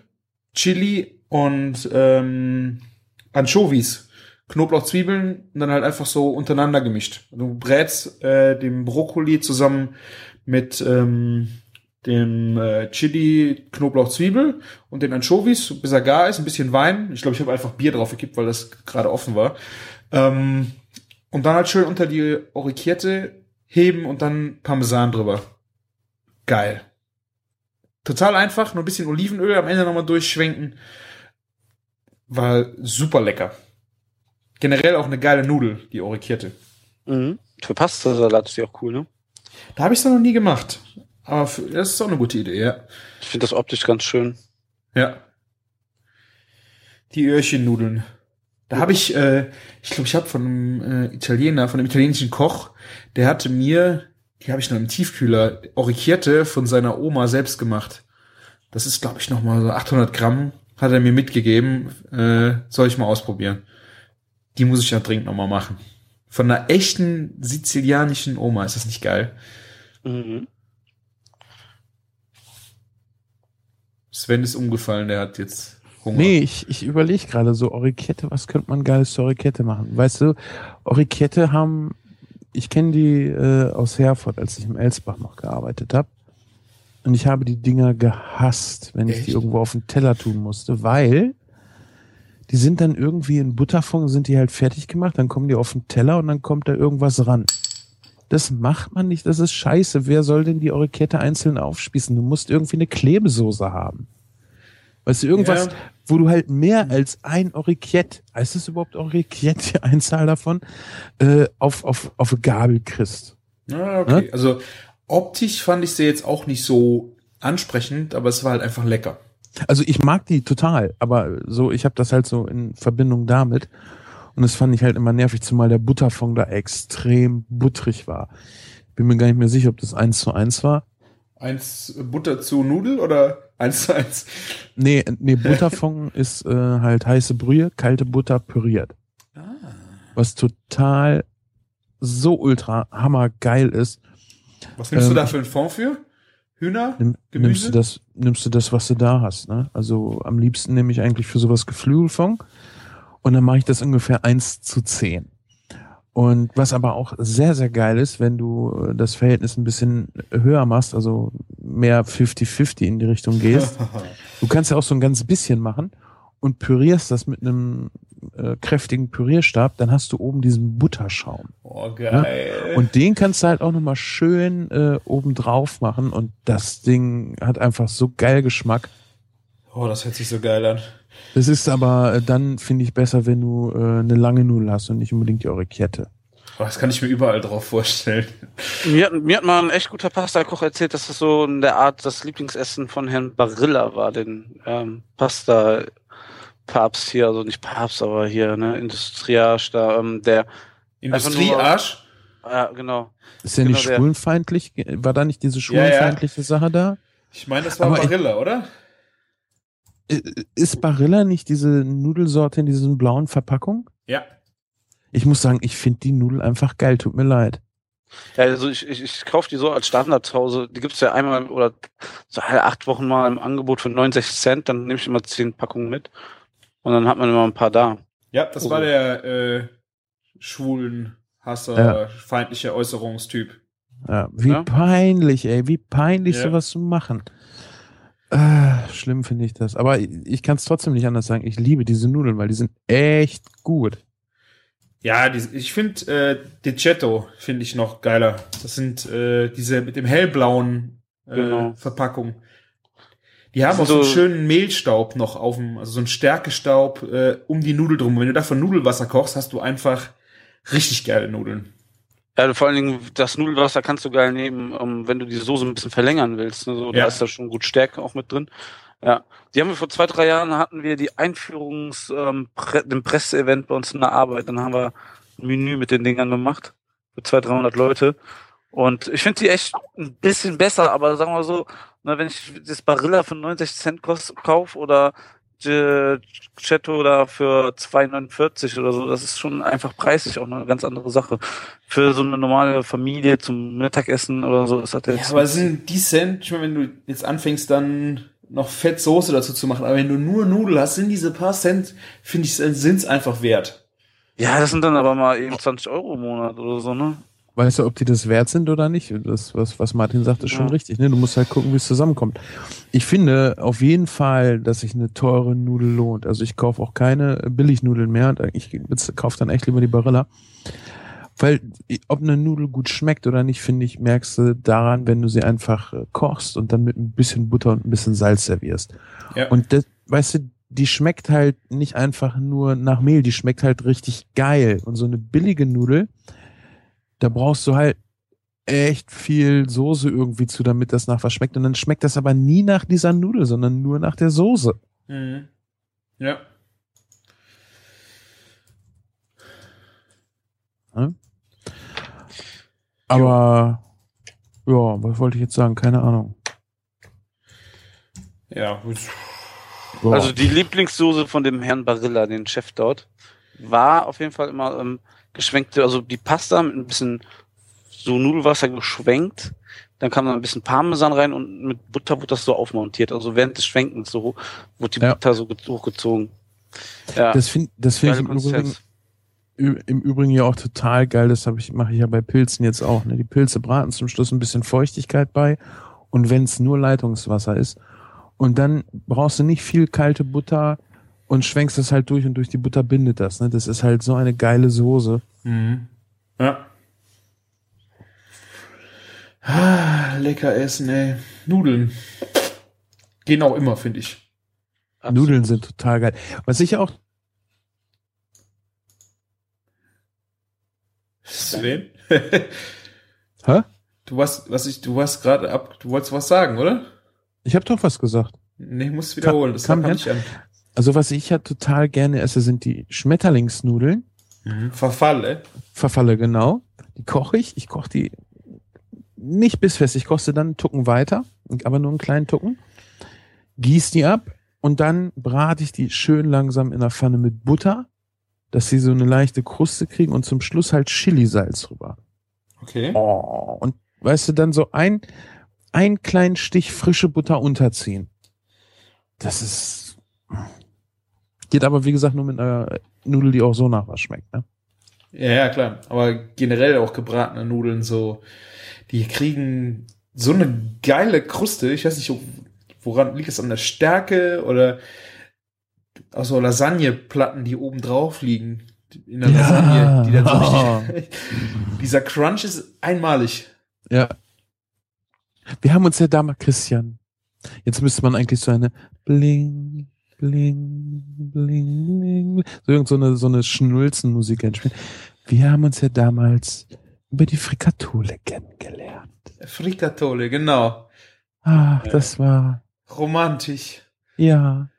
Chili und ähm, Anchovies. Knoblauch, Zwiebeln und dann halt einfach so untereinander gemischt. Du brätst äh, den Brokkoli zusammen mit ähm, dem äh, Chili, Knoblauch, Zwiebel und den Anchovies, bis er gar ist, ein bisschen Wein. Ich glaube, ich habe einfach Bier drauf gekippt, weil das gerade offen war. Ähm, und dann halt schön unter die Orecchiette heben und dann Parmesan drüber. Geil. Total einfach, nur ein bisschen Olivenöl am Ende nochmal durchschwenken. War super lecker. Generell auch eine geile Nudel, die Orecchiette. Mhm. Für Pastasalat ist die auch cool, ne? Da habe ich es noch nie gemacht. Aber für, das ist auch eine gute Idee, ja. Ich finde das optisch ganz schön. Ja. Die Öhrchennudeln. Da habe ich, äh, ich glaube, ich habe von einem äh, Italiener, von einem italienischen Koch, der hatte mir, die habe ich noch im Tiefkühler, Orecchiette von seiner Oma selbst gemacht. Das ist, glaube ich, noch mal so 800 Gramm, hat er mir mitgegeben. Äh, soll ich mal ausprobieren. Die muss ich ja dringend noch mal machen. Von einer echten sizilianischen Oma, ist das nicht geil? Mhm. Sven ist umgefallen, der hat jetzt Hunger. Nee, ich, ich überlege gerade so, Orecchiette, was könnte man geiles zu Orecchiette machen? Weißt du, Orecchiette haben, ich kenne die äh, aus Herford, als ich im Elsbach noch gearbeitet habe. Und ich habe die Dinger gehasst, wenn ich die Echt? irgendwo auf den Teller tun musste, weil die sind dann irgendwie in Butterfond, sind die halt fertig gemacht, dann kommen die auf den Teller und dann kommt da irgendwas ran. Das macht man nicht, das ist scheiße. Wer soll denn die Orecchiette einzeln aufspießen? Du musst irgendwie eine Klebesoße haben. Weißt du, irgendwas, Ja. wo du halt mehr als ein Orecchiette, heißt es überhaupt Orecchiette, die (laughs) Einzahl davon, äh, auf, auf, auf Gabel kriegst. Ah, okay. Also optisch fand ich sie jetzt auch nicht so ansprechend, aber es war halt einfach lecker. Also ich mag die total, aber so, ich habe das halt so in Verbindung damit. Und das fand ich halt immer nervig, zumal der Butterfond da extrem butterig war. Bin mir gar nicht mehr sicher, ob das eins zu eins war. Eins Butter zu Nudel oder eins zu eins? Nee, (laughs) nee, Butterfond ist äh, halt heiße Brühe, kalte Butter püriert. Was total so ultra hammergeil ist. Was nimmst du Ähm, da für einen Fond für? Hühner? Nimm, Gemüse? nimmst du das, nimmst du das, was du da hast, ne? Also am liebsten nehme ich eigentlich für sowas Geflügelfond und dann mache ich das ungefähr eins zu zehn. Und was aber auch sehr, sehr geil ist, wenn du äh, das Verhältnis ein bisschen höher machst, also mehr 50-50 in die Richtung gehst, (laughs) du kannst ja auch so ein ganz bisschen machen und pürierst das mit einem äh, kräftigen Pürierstab, dann hast du oben diesen Butterschaum. oh, geil. Und den kannst du halt auch nochmal schön äh, oben drauf machen und das Ding hat einfach so geil Geschmack. oh, das hört sich so geil an. Das ist aber äh, dann, finde ich, besser, wenn du äh, eine lange Nudel hast und nicht unbedingt die Orecchiette. Oh, das kann ich mir überall drauf vorstellen. Mir, hat- mir hat mal ein echt guter Pasta-Koch erzählt, dass das so in der Art das Lieblingsessen von Herrn Barilla war, den ähm, Pasta-Papst hier, also nicht Papst, aber hier, ne, Industriarsch da, ähm, der, Industriearsch? ja, genau. Ist der Genau nicht der. schwulenfeindlich? War da nicht diese Ja, ja. schwulenfeindliche Sache da? Ich meine, das war Aber ich- Barilla, oder? Ist Barilla nicht diese Nudelsorte in diesen blauen Verpackungen? Ja. Ich muss sagen, ich finde die Nudel einfach geil, tut mir leid. Ja, also ich, ich, ich kaufe die so als Standard zu Hause. Die gibt's ja einmal oder so alle acht Wochen mal im Angebot für 69 Cent. Dann nehme ich immer zehn Packungen mit. Und dann hat man immer ein paar da. Ja, das Oh. war der, äh, schwulen Hasser, Ja. feindlicher Äußerungstyp. Ja, wie Ja. peinlich, ey, wie peinlich Ja. sowas zu machen. Äh, schlimm finde ich das. Aber ich, ich kann es trotzdem nicht anders sagen. Ich liebe diese Nudeln, weil die sind echt gut. Ja, die, ich finde äh, Decetto finde ich noch geiler. Das sind äh, diese mit dem hellblauen äh, Genau. Verpackung. Die haben Das auch sind so einen so- schönen Mehlstaub noch auf dem, also so einen Stärkestaub äh, um die Nudel drum. Wenn du davon Nudelwasser kochst, hast du einfach richtig geile Nudeln. Ja, vor allen Dingen das Nudelwasser kannst du geil nehmen, um, wenn du die Soße ein bisschen verlängern willst. Ne? So, Ja. Da ist da schon gut Stärke auch mit drin. Ja, die haben wir vor zwei, drei Jahren hatten wir die Einführungs, ähm, Pre dem Presseevent bei uns in der Arbeit. Dann haben wir ein Menü mit den Dingern gemacht für 200, 300 Leute. Und ich finde die echt ein bisschen besser, aber sagen wir so, na, wenn ich das Barilla für 69 Cent kost, kauf oder Chetto da für 2,49 oder so, das ist schon einfach preislich auch eine ganz andere Sache. Für so eine normale Familie zum Mittagessen oder so ist das Ja, jetzt. aber es sind die Cent, ich meine, wenn du jetzt anfängst, dann noch Fettsoße dazu zu machen, aber wenn du nur Nudel hast, sind diese paar Cent, finde ich, sind es einfach wert. ja, das sind dann aber mal eben 20 Euro im Monat oder so, ne? Weißt du, ob die das wert sind oder nicht? Das, was, was Martin sagt, ist schon Ja. richtig. Ne? Du musst halt gucken, wie es zusammenkommt. Ich finde auf jeden Fall, dass sich eine teure Nudel lohnt. Also ich kaufe auch keine Billignudeln mehr. Und Ich kaufe dann echt lieber die Barilla. Weil ob eine Nudel gut schmeckt oder nicht, finde ich, merkst du daran, wenn du sie einfach äh, kochst und dann mit ein bisschen Butter und ein bisschen Salz servierst. Ja. Und das, weißt du, die schmeckt halt nicht einfach nur nach Mehl, die schmeckt halt richtig geil. Und so eine billige Nudel, da brauchst du halt echt viel Soße irgendwie zu, damit das nach was schmeckt. Und dann schmeckt das aber nie nach dieser Nudel, sondern nur nach der Soße. Mhm. Ja. Aber ja, was wollte ich jetzt sagen? Keine Ahnung. Ja, gut. Ja. Also die Lieblingssoße von dem Herrn Barilla, den Chef dort, war auf jeden Fall immer ähm, geschwenkte, also die Pasta mit ein bisschen so Nudelwasser geschwenkt. Dann kam da ein bisschen Parmesan rein und mit Butter wurde das so aufmontiert. Also während des Schwenkens so wurde die Ja. Butter so ge- hochgezogen. Ja, das finde das find ich im Übrigen, im Übrigen ja auch total geil. Das habe ich mache ich ja bei Pilzen jetzt auch. Ne? Die Pilze braten zum Schluss ein bisschen Feuchtigkeit bei und wenn es nur Leitungswasser ist und dann brauchst du nicht viel kalte Butter und schwenkst das halt durch und durch die Butter bindet das. Ne? Das ist halt so eine geile Soße. Mhm. Ja. Ah, lecker essen, ey. Nudeln. Gehen auch immer, finde ich. Absolut. Nudeln sind total geil. Was ich auch Sven? (laughs) Hä? Du warst, was ich, du warst gerade ab, du wolltest was sagen, oder? Ich habe doch was gesagt. Nee, ich muss es wiederholen. Das kam kam nicht an. Also was ich ja total gerne esse, sind die Schmetterlingsnudeln. Verfalle. Verfalle genau. Die koche ich. Ich koche die nicht bissfest. Ich koche sie dann einen Tucken weiter, aber nur einen kleinen Tucken. Gieß die ab und dann brate ich die schön langsam in der Pfanne mit Butter, dass sie so eine leichte Kruste kriegen und zum Schluss halt Chilisalz drüber. Okay. Oh, und weißt du, dann so ein, ein kleinen Stich frische Butter unterziehen. Das ist, geht aber wie gesagt nur mit einer Nudel, die auch so nach was schmeckt, ne? Ja, ja, klar. Aber generell auch gebratene Nudeln so, die kriegen so eine geile Kruste. Ich weiß nicht, woran liegt es an der Stärke oder auch so Lasagneplatten, die oben drauf liegen. In der Ja. Lasagne, die dann so richtig, (laughs) (laughs) dieser Crunch ist einmalig. Ja. Wir haben uns ja damals, Christian, jetzt müsste man eigentlich so eine Bling, Bling, Bling, Bling, so irgend so eine, so eine Schnulzenmusik einspielen. Wir haben uns ja damals über die Frikatole kennengelernt. Frikatole, genau. Ah, das war, Romantisch. ja,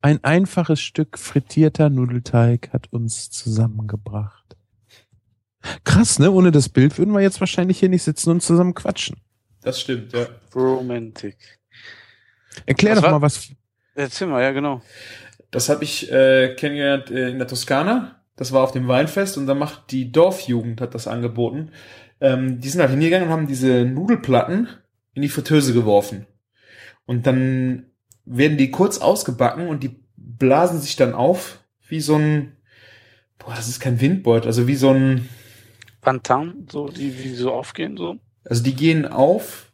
ein einfaches Stück frittierter Nudelteig hat uns zusammengebracht. Krass, ne? Ohne das Bild würden wir jetzt wahrscheinlich hier nicht sitzen und zusammen quatschen. Das stimmt, ja. Romantic. Erklär Was doch war- mal, was, Erzähl mal, ja genau. Das habe ich äh, kennengelernt äh, in der Toskana. Das war auf dem Weinfest und da macht die Dorfjugend hat das angeboten. Ähm, die sind halt hingegangen und haben diese Nudelplatten in die Fritteuse geworfen. Und dann werden die kurz ausgebacken und die blasen sich dann auf wie so ein boah, das ist kein Windbeutel, also wie so ein, Bantam, so, die, die so aufgehen, so. also die gehen auf,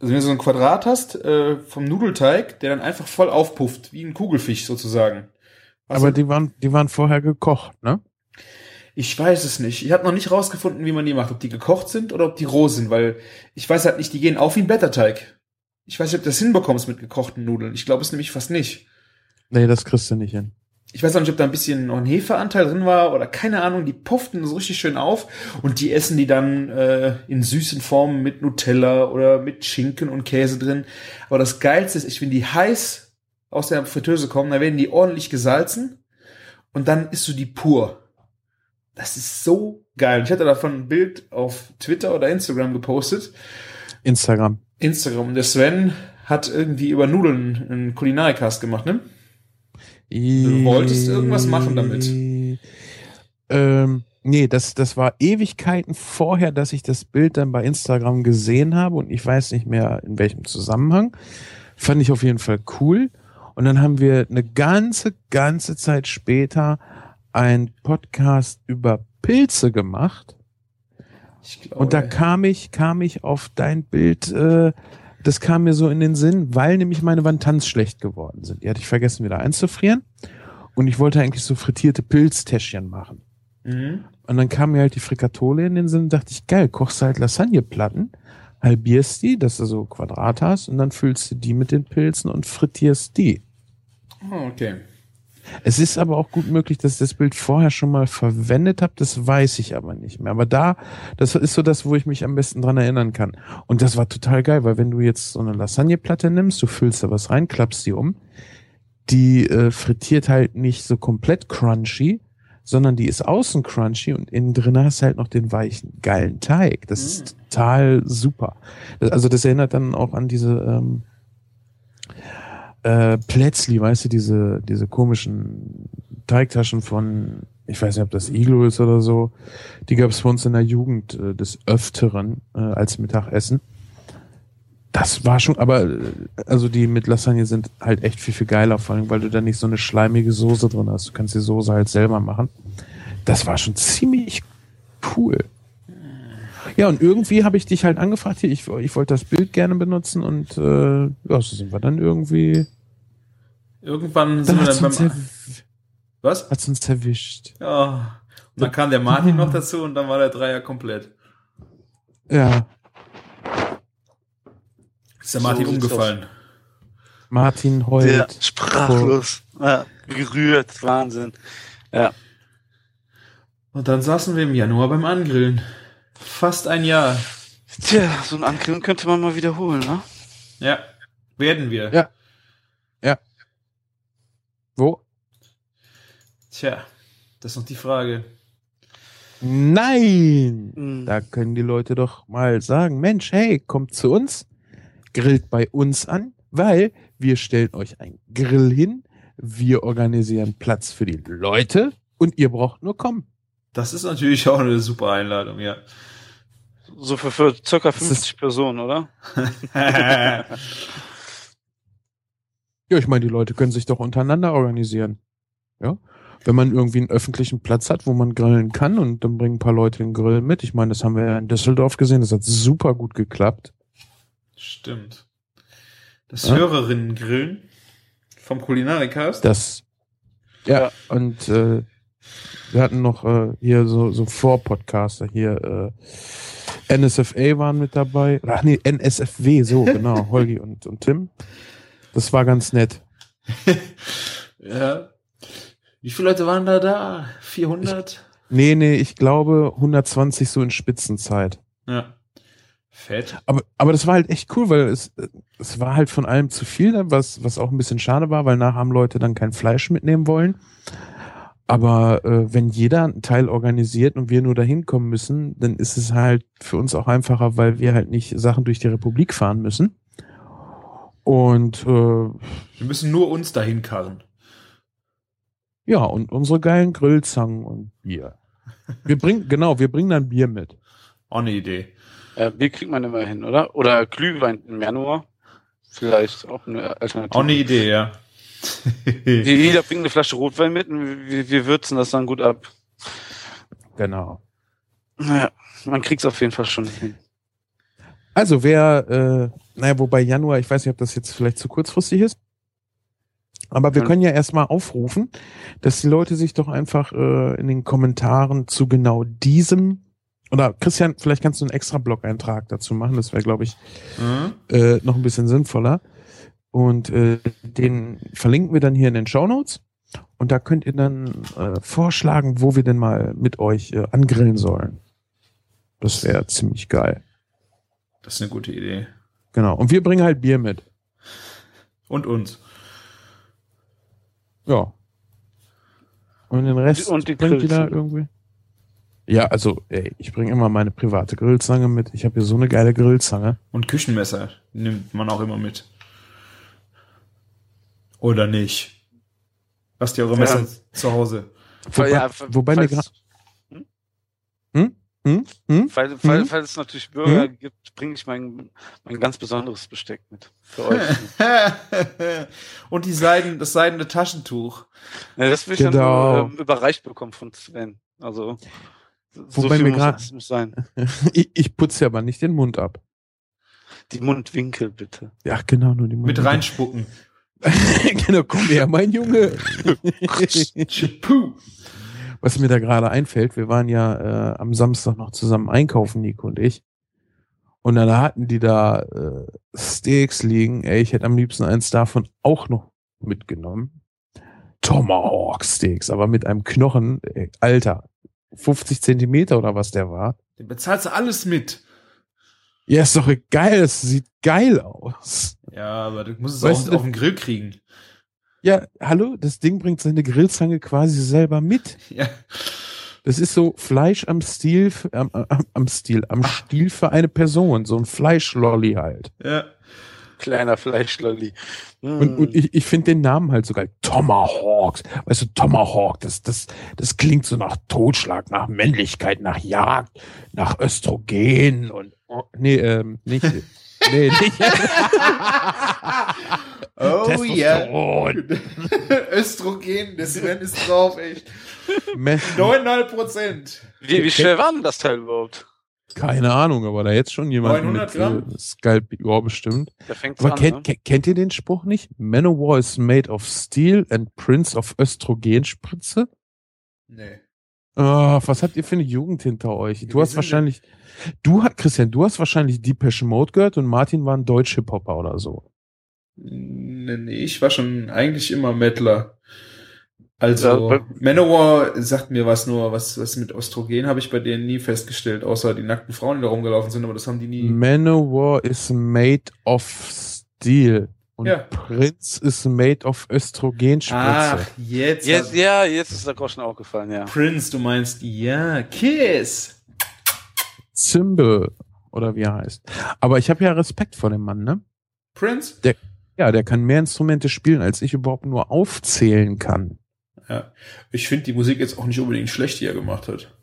also wenn du so ein Quadrat hast äh, vom Nudelteig, der dann einfach voll aufpufft, wie ein Kugelfisch sozusagen. Also, Aber die waren, die waren vorher gekocht, ne? ich weiß es nicht. Ich habe noch nicht rausgefunden, wie man die macht, ob die gekocht sind oder ob die roh sind, weil ich weiß halt nicht, die gehen auf wie ein Blätterteig. Ich weiß nicht, ob du das hinbekommst mit gekochten Nudeln. Ich glaube es nämlich fast nicht. Nee, das kriegst du nicht hin. Ich weiß auch nicht, ob da ein bisschen noch ein Hefeanteil drin war oder keine Ahnung. Die pufften so richtig schön auf und die essen die dann äh, in süßen Formen mit Nutella oder mit Schinken und Käse drin. Aber das Geilste ist, ich wenn die heiß aus der Fritteuse kommen, dann werden die ordentlich gesalzen und dann isst du die pur. Das ist so geil. Ich hatte davon ein Bild auf Twitter oder Instagram gepostet. Instagram. Instagram. Und der Sven hat irgendwie über Nudeln einen Kulinarikast gemacht, ne? Du wolltest irgendwas machen damit. Ähm, nee, das, das war Ewigkeiten vorher, dass ich das Bild dann bei Instagram gesehen habe und ich weiß nicht mehr in welchem Zusammenhang. Fand ich auf jeden Fall cool. Und dann haben wir eine ganze, ganze Zeit später ein Podcast über Pilze gemacht. Glaube, Und da kam ich, kam ich auf dein Bild, äh, das kam mir so in den Sinn, weil nämlich meine Wantans schlecht geworden sind. Die hatte ich vergessen wieder einzufrieren. Und ich wollte eigentlich so frittierte Pilztäschchen machen. mhm. Und dann kam mir halt die Frikatole in den Sinn und dachte ich, geil, kochst halt Lasagneplatten, halbierst die, dass du so Quadrat hast, und dann füllst du die mit den Pilzen und frittierst die. Oh, okay. Es ist aber auch gut möglich, dass ich das Bild vorher schon mal verwendet habe, das weiß ich aber nicht mehr. Aber da, das ist so das, wo ich mich am besten dran erinnern kann. Und das war total geil, weil wenn du jetzt so eine Lasagneplatte nimmst, du füllst da was rein, klappst die um, die äh, frittiert halt nicht so komplett crunchy, sondern die ist außen crunchy und innen drin hast du halt noch den weichen, geilen Teig. Das ist total super. Das, also das erinnert dann auch an diese ähm, äh, Plätzli, weißt du, diese, diese komischen Teigtaschen von, ich weiß nicht, ob das Iglo ist oder so. Die gab es bei uns in der Jugend äh, des Öfteren äh, als Mittagessen. Das war schon, aber äh, also die mit Lasagne sind halt echt viel, viel geiler, vor allem, weil du da nicht so eine schleimige Soße drin hast. Du kannst die Soße halt selber machen. Das war schon ziemlich cool. Ja, und irgendwie habe ich dich halt angefragt, hier, ich, ich wollte das Bild gerne benutzen und äh, ja, so sind wir dann irgendwie. Irgendwann sind Dann wir hat's dann uns, beim. Was? hat's uns erwischt. Ja. Und dann kam der Martin noch dazu und dann war der Dreier komplett. Ja, Ist der So Martin sieht's umgefallen. Martin Der heult. sprachlos. Ja, gerührt. Wahnsinn. Ja. Und dann saßen wir im Januar beim Angrillen. Fast ein Jahr. Tja, so ein Angrillen könnte man mal wiederholen, ne? Ja. Werden wir. Ja. Wo? Tja. Das ist noch die Frage. Nein! Mhm. Da können die Leute doch mal sagen, Mensch, hey, kommt zu uns, grillt bei uns an, weil wir stellen euch einen Grill hin, wir organisieren Platz für die Leute und ihr braucht nur kommen. Das ist natürlich auch eine super Einladung, ja. So für, für circa Das ist- 50 Personen, oder? (laughs) Ja, ich meine, die Leute können sich doch untereinander organisieren. Ja. Wenn man irgendwie einen öffentlichen Platz hat, wo man grillen kann und dann bringen ein paar Leute den Grill mit. Ich meine, das haben wir ja in Düsseldorf gesehen, das hat super gut geklappt. Stimmt. Das Ja. Hörerinnen-Grillen vom Kulinarikast. Das, ja, Ja. und äh, wir hatten noch äh, hier so, so Vorpodcaster hier, äh, NSFA waren mit dabei. Ach nee, NSFW, so, (laughs) genau, Holgi und, und Tim. Das war ganz nett. (laughs) Ja. Wie viele Leute waren da da? 400? Nee, nee, ich glaube 120 so in Spitzenzeit. ja. Fett. Aber, aber das war halt echt cool, weil es, es war halt von allem zu viel, ne, was, was auch ein bisschen schade war, weil nachher haben Leute dann kein Fleisch mitnehmen wollen. Aber äh, wenn jeder einen Teil organisiert und wir nur dahin kommen müssen, dann ist es halt für uns auch einfacher, weil wir halt nicht Sachen durch die Republik fahren müssen. Und äh, Wir müssen nur uns dahin karren. ja, und unsere geilen Grillzangen und Bier. (laughs) Wir bringen, genau, wir bringen dann Bier mit. Auch eine Idee. Äh, Bier kriegt man immer hin, oder? Oder Glühwein im Januar. Vielleicht auch eine Alternative. Auch eine Idee, ja. (laughs) Wir- Jeder bringt eine Flasche Rotwein mit und wir, wir würzen das dann gut ab. Genau. Naja, man kriegt's auf jeden Fall schon hin. Also wer, äh, naja, wobei Januar, ich weiß nicht, ob das jetzt vielleicht zu kurzfristig ist. Aber wir können ja erstmal aufrufen, dass die Leute sich doch einfach äh, in den Kommentaren zu genau diesem oder Christian, vielleicht kannst du einen extra Blog-Eintrag dazu machen, das wäre, glaube ich, Mhm. äh, noch ein bisschen sinnvoller. Und äh, den verlinken wir dann hier in den Show Notes. Und da könnt ihr dann äh, vorschlagen, wo wir denn mal mit euch äh, angrillen sollen. Das wäre ziemlich geil. Das ist eine gute Idee. Genau. Und wir bringen halt Bier mit. Und uns. Ja. Und den Rest Und die bringt ihr da Grillzange. irgendwie? Ja, also, ey, ich bringe immer meine private Grillzange mit. Ich habe hier so eine geile Grillzange. Und Küchenmesser nimmt man auch immer mit. Oder nicht? Lasst ihr eure Ja. Messer zu Hause. Wobei, Ja, wobei mir falls- gerade. Hm? Hm? Hm? Weil, weil, Mhm. falls es natürlich Bürger gibt, bringe ich mein, mein ganz besonderes Besteck mit. Für euch. (laughs) Und die Seiden, das seidene Taschentuch. ja, das will ich Genau. dann ähm, überreicht bekommen von Sven. Also, so Wobei viel mir muss, muss sein. (laughs) Ich, ich putze aber nicht den Mund ab. Die Mundwinkel, bitte. Ja, genau, nur die Mund. Mit reinspucken. (laughs) genau, komm her, mein Junge. Was mir da gerade einfällt, wir waren ja äh, am Samstag noch zusammen einkaufen, Nico und ich. Und dann hatten die da äh, Steaks liegen. Ey, ich hätte am liebsten eins davon auch noch mitgenommen. Tomahawk Steaks, aber mit einem Knochen, ey, Alter, 50 Zentimeter oder was der war. Den bezahlst du alles mit. Ja, ist doch geil, es sieht geil aus. Ja, aber du musst es Weißt auch du- auf den Grill kriegen. Ja, hallo, das Ding bringt seine Grillzange quasi selber mit. (laughs) Ja. Das ist so Fleisch am Stiel, f- am, am, am Stiel, am Stiel für eine Person, so ein Fleischlolli halt. Ja. Kleiner Fleischlolli. Mm. Und, und ich, ich finde den Namen halt so geil. Tomahawks. Weißt du, Tomahawk, das, das, das klingt so nach Totschlag, nach Männlichkeit, nach Jagd, nach Östrogen und oh, nee, ähm, nicht. Nee, nicht. (laughs) Oh ja. Testosteron. (laughs) Östrogen, der Sven ist drauf, echt. Me- 9,5 Prozent. wie, wie schwer war denn das Teil überhaupt? Keine Ahnung, aber da jetzt schon jemand 900 mit Gramm? äh, Skalp, ja, bestimmt. Da fängt's Aber an, kennt, ne? kennt ihr den Spruch nicht? Manowar is made of steel and Prince of Östrogenspritze? Nee. Ah, was habt ihr für eine Jugend hinter euch? Du wir hast wahrscheinlich, du hat, Christian, du hast wahrscheinlich Depeche Mode gehört und Martin war ein Deutsch-Hip-Hopper oder so. Nee, nee, ich war schon eigentlich immer Mettler. Also, Ja, Manowar sagt mir was nur, was, was mit Östrogen habe ich bei denen nie festgestellt, außer die nackten Frauen, die da rumgelaufen sind, aber das haben die nie. Manowar is made of steel und Ja. Prince is made of Östrogenspritze. Ach, jetzt. Jetzt, ja, jetzt ist der Groschen auch gefallen, ja. Prince, du meinst, ja, Kiss. Symbol oder wie er heißt. Aber ich habe ja Respekt vor dem Mann, ne? Prince? Ja, der kann mehr Instrumente spielen, als ich überhaupt nur aufzählen kann. Ja. Ich finde die Musik jetzt auch nicht unbedingt schlecht, die er gemacht hat.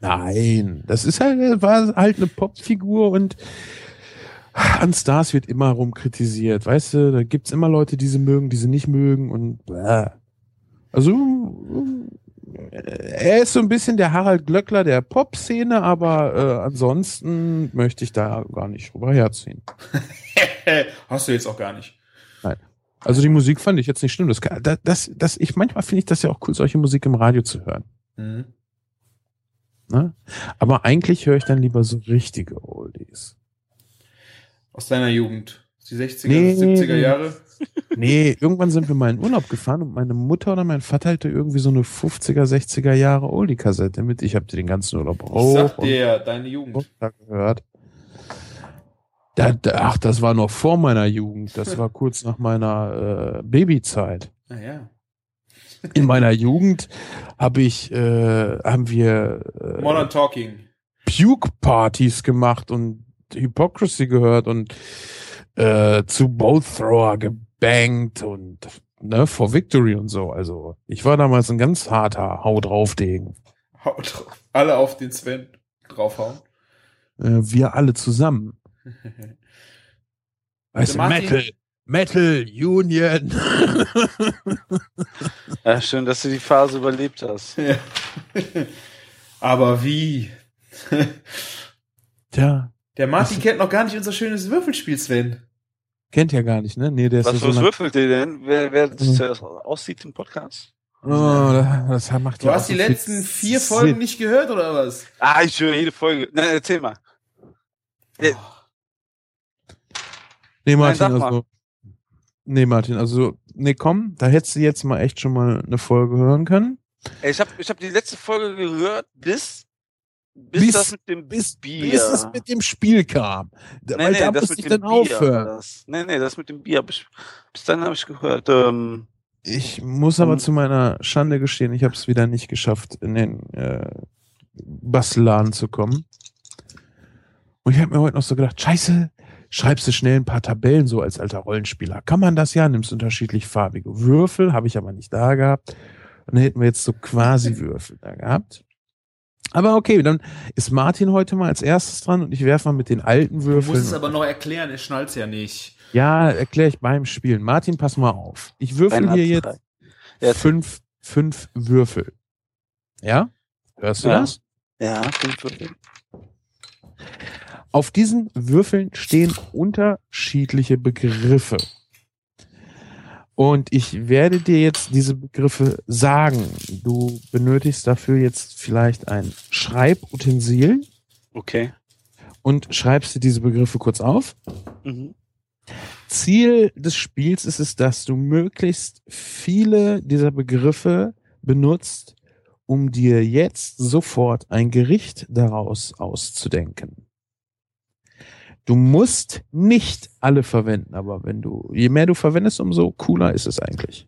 Nein, das ist halt, er war halt eine Popfigur und an Stars wird immer rum kritisiert. Weißt du, da gibt's immer Leute, die sie mögen, die sie nicht mögen und bäh. also äh, er ist so ein bisschen der Harald Glöckler der Pop-Szene, aber äh, ansonsten möchte ich da gar nicht drüber herziehen. (laughs) Hast du jetzt auch gar nicht. Also die Musik fand ich jetzt nicht schlimm. Das, das, das ich manchmal finde ich das ja auch cool, solche Musik im Radio zu hören. Mhm. Ne? Aber eigentlich höre ich dann lieber so richtige Oldies. Aus deiner Jugend. Die 60er, Nee. 70er Jahre. Nee, irgendwann sind wir mal in Urlaub gefahren und meine Mutter oder mein Vater hatte irgendwie so eine 50er, 60er Jahre Oldie-Kassette mit. Ich habe den ganzen Urlaub Ich hoch sag und dir ja, deine Jugend. gehört. Da, da, ach, das war noch vor meiner Jugend. Das war (laughs) kurz nach meiner äh, Babyzeit. Naja. In meiner Jugend habe ich, äh, haben wir äh, Modern Talking. Puke-Partys gemacht und Hypocrisy gehört und äh, zu Boat Thrower gebankt und ne, for Victory und so. Also ich war damals ein ganz harter Hau drauf Degen. Haut drauf. Alle auf den Sven draufhauen. Äh, wir alle zusammen. (laughs) Weißt du, Martin? Metal, Metal Union. (laughs) Ja, schön, dass du die Phase überlebt hast. Ja. (laughs) Aber wie? Tja, Der Martin kennt noch gar nicht unser schönes Würfelspiel, Sven. kennt ja gar nicht, ne? Nee, der ist Was ja so lang- würfelt ihr denn? Wer, wer das Mhm. zuerst aussieht im Podcast? Oh, das macht Du ja hast die letzten vier Folgen Sinn. nicht gehört, oder was? Ah, ich höre jede Folge. Nein, erzähl mal. Ja, Nee, Martin, mal. also. Nee, Martin, also, nee, komm, da hättest du jetzt mal echt schon mal eine Folge hören können. Ey, ich habe ich hab die letzte Folge gehört, bis, bis, Bis- das mit dem Bis, Bier. bis es mit dem Spiel kam. Da, weil da musste ich dann Bier. aufhören. Das, nee, nee, das mit dem Bier. Ich, bis dann habe ich gehört. Ähm, Ich muss aber Um- zu meiner Schande gestehen, ich habe es wieder nicht geschafft, in den äh, Bastelladen zu kommen. Und ich habe mir heute noch so gedacht, scheiße, schreibst du schnell ein paar Tabellen so als alter Rollenspieler. Kann man das ja, nimmst unterschiedlich farbige Würfel, habe ich aber nicht da gehabt. Und dann hätten wir jetzt so quasi Würfel da gehabt. Aber okay, dann ist Martin heute mal als erstes dran und ich werfe mal mit den alten Du Würfeln. musst es aber noch erklären, er schnallt's ja nicht. ja, erkläre ich beim Spielen. Martin, pass mal auf. Ich würfel hier jetzt Ja, fünf, fünf Würfel. Ja? Hörst du Ja. das? ja, fünf Würfel. Auf diesen Würfeln stehen unterschiedliche Begriffe. Und ich werde dir jetzt diese Begriffe sagen. Du benötigst dafür jetzt vielleicht ein Schreibutensil Okay. und schreibst dir diese Begriffe kurz auf. Mhm. Ziel des Spiels ist es, dass du möglichst viele dieser Begriffe benutzt, um dir jetzt sofort ein Gericht daraus auszudenken. Du musst nicht alle verwenden, aber wenn du, je mehr du verwendest, umso cooler ist es eigentlich.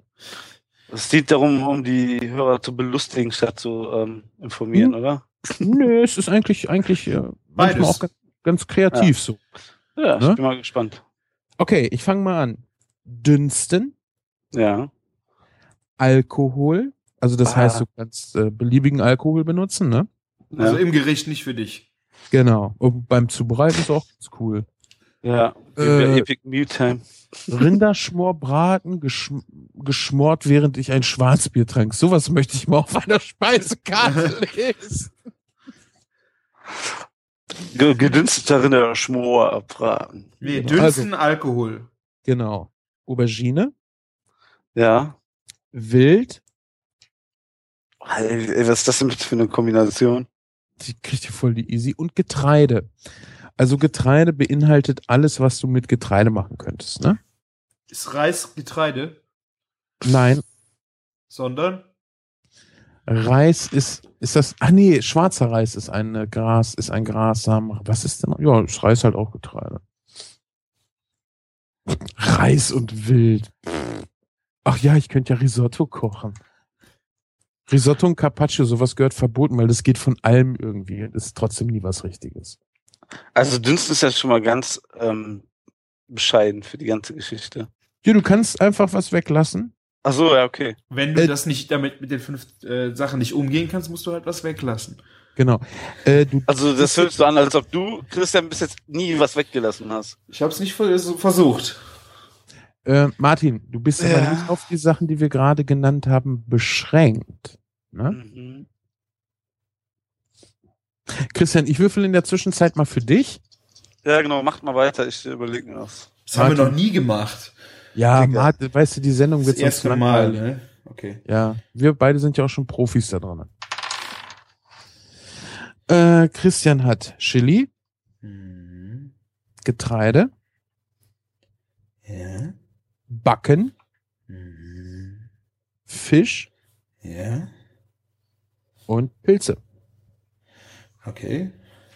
Es dient darum, um die Hörer zu belustigen, statt zu ähm, informieren, Hm. oder? Nö, es ist eigentlich, eigentlich äh, manchmal Beides. auch ganz, ganz kreativ so. Ja, Ne? ich bin mal gespannt. Okay, ich fange mal an. Dünsten, Ja. Alkohol, also das Ah. heißt, du kannst äh, beliebigen Alkohol benutzen, ne? Ja. Also im Gericht nicht für dich. Genau. Und beim Zubereiten ist auch ganz cool. ja. Äh, Epic Meal Time. Rinderschmorbraten geschm geschmort, während ich ein Schwarzbier trank. Sowas möchte ich mal auf einer Speisekarte (laughs) lesen. Ge gedünsteter Rinderschmor abbraten. Nee, Genau. dünsten Alkohol. Genau. Aubergine, Ja. Wild, Ey, was ist das denn für eine Kombination? Die kriegt ihr voll die easy, und Getreide. Also Getreide beinhaltet alles, was du mit Getreide machen könntest, ne? Ist Reis Getreide, Nein, sondern Reis ist, ist das, ah nee, schwarzer Reis ist ein äh, Gras, ist ein Grassamen. Was ist denn? Ja, ist Reis halt auch Getreide. Reis und Wild. Ach ja, ich könnte ja Risotto kochen. Risotto und Carpaccio, sowas gehört verboten, weil das geht von allem irgendwie. Das ist trotzdem nie was Richtiges. Also Dünsten ist ja schon mal ganz ähm, bescheiden für die ganze Geschichte. Ja, du kannst einfach was weglassen. Ach so, ja, okay. wenn du Äh, das nicht damit mit den fünf äh, Sachen nicht umgehen kannst, musst du halt was weglassen. Genau. Äh, du, Also das hört so an, als ob du, Christian, bis jetzt nie was weggelassen hast. Ich habe es nicht versucht. Äh, Martin, du bist aber Ja. nicht auf die Sachen, die wir gerade genannt haben, beschränkt. Ne? Mhm. Christian, ich würfel in der Zwischenzeit mal für dich. Ja, genau, macht mal weiter, ich überlege mir was. Das haben wir Martin. noch nie gemacht. Ja, Digga. Martin, weißt du, die Sendung Das wird sonst erste Mal, ne? Okay. Ja, wir beide sind ja auch schon Profis da dran. Äh, Christian hat Chili, Mhm. Getreide, Ja. Backen, Mhm. Fisch Ja. und Pilze. Okay.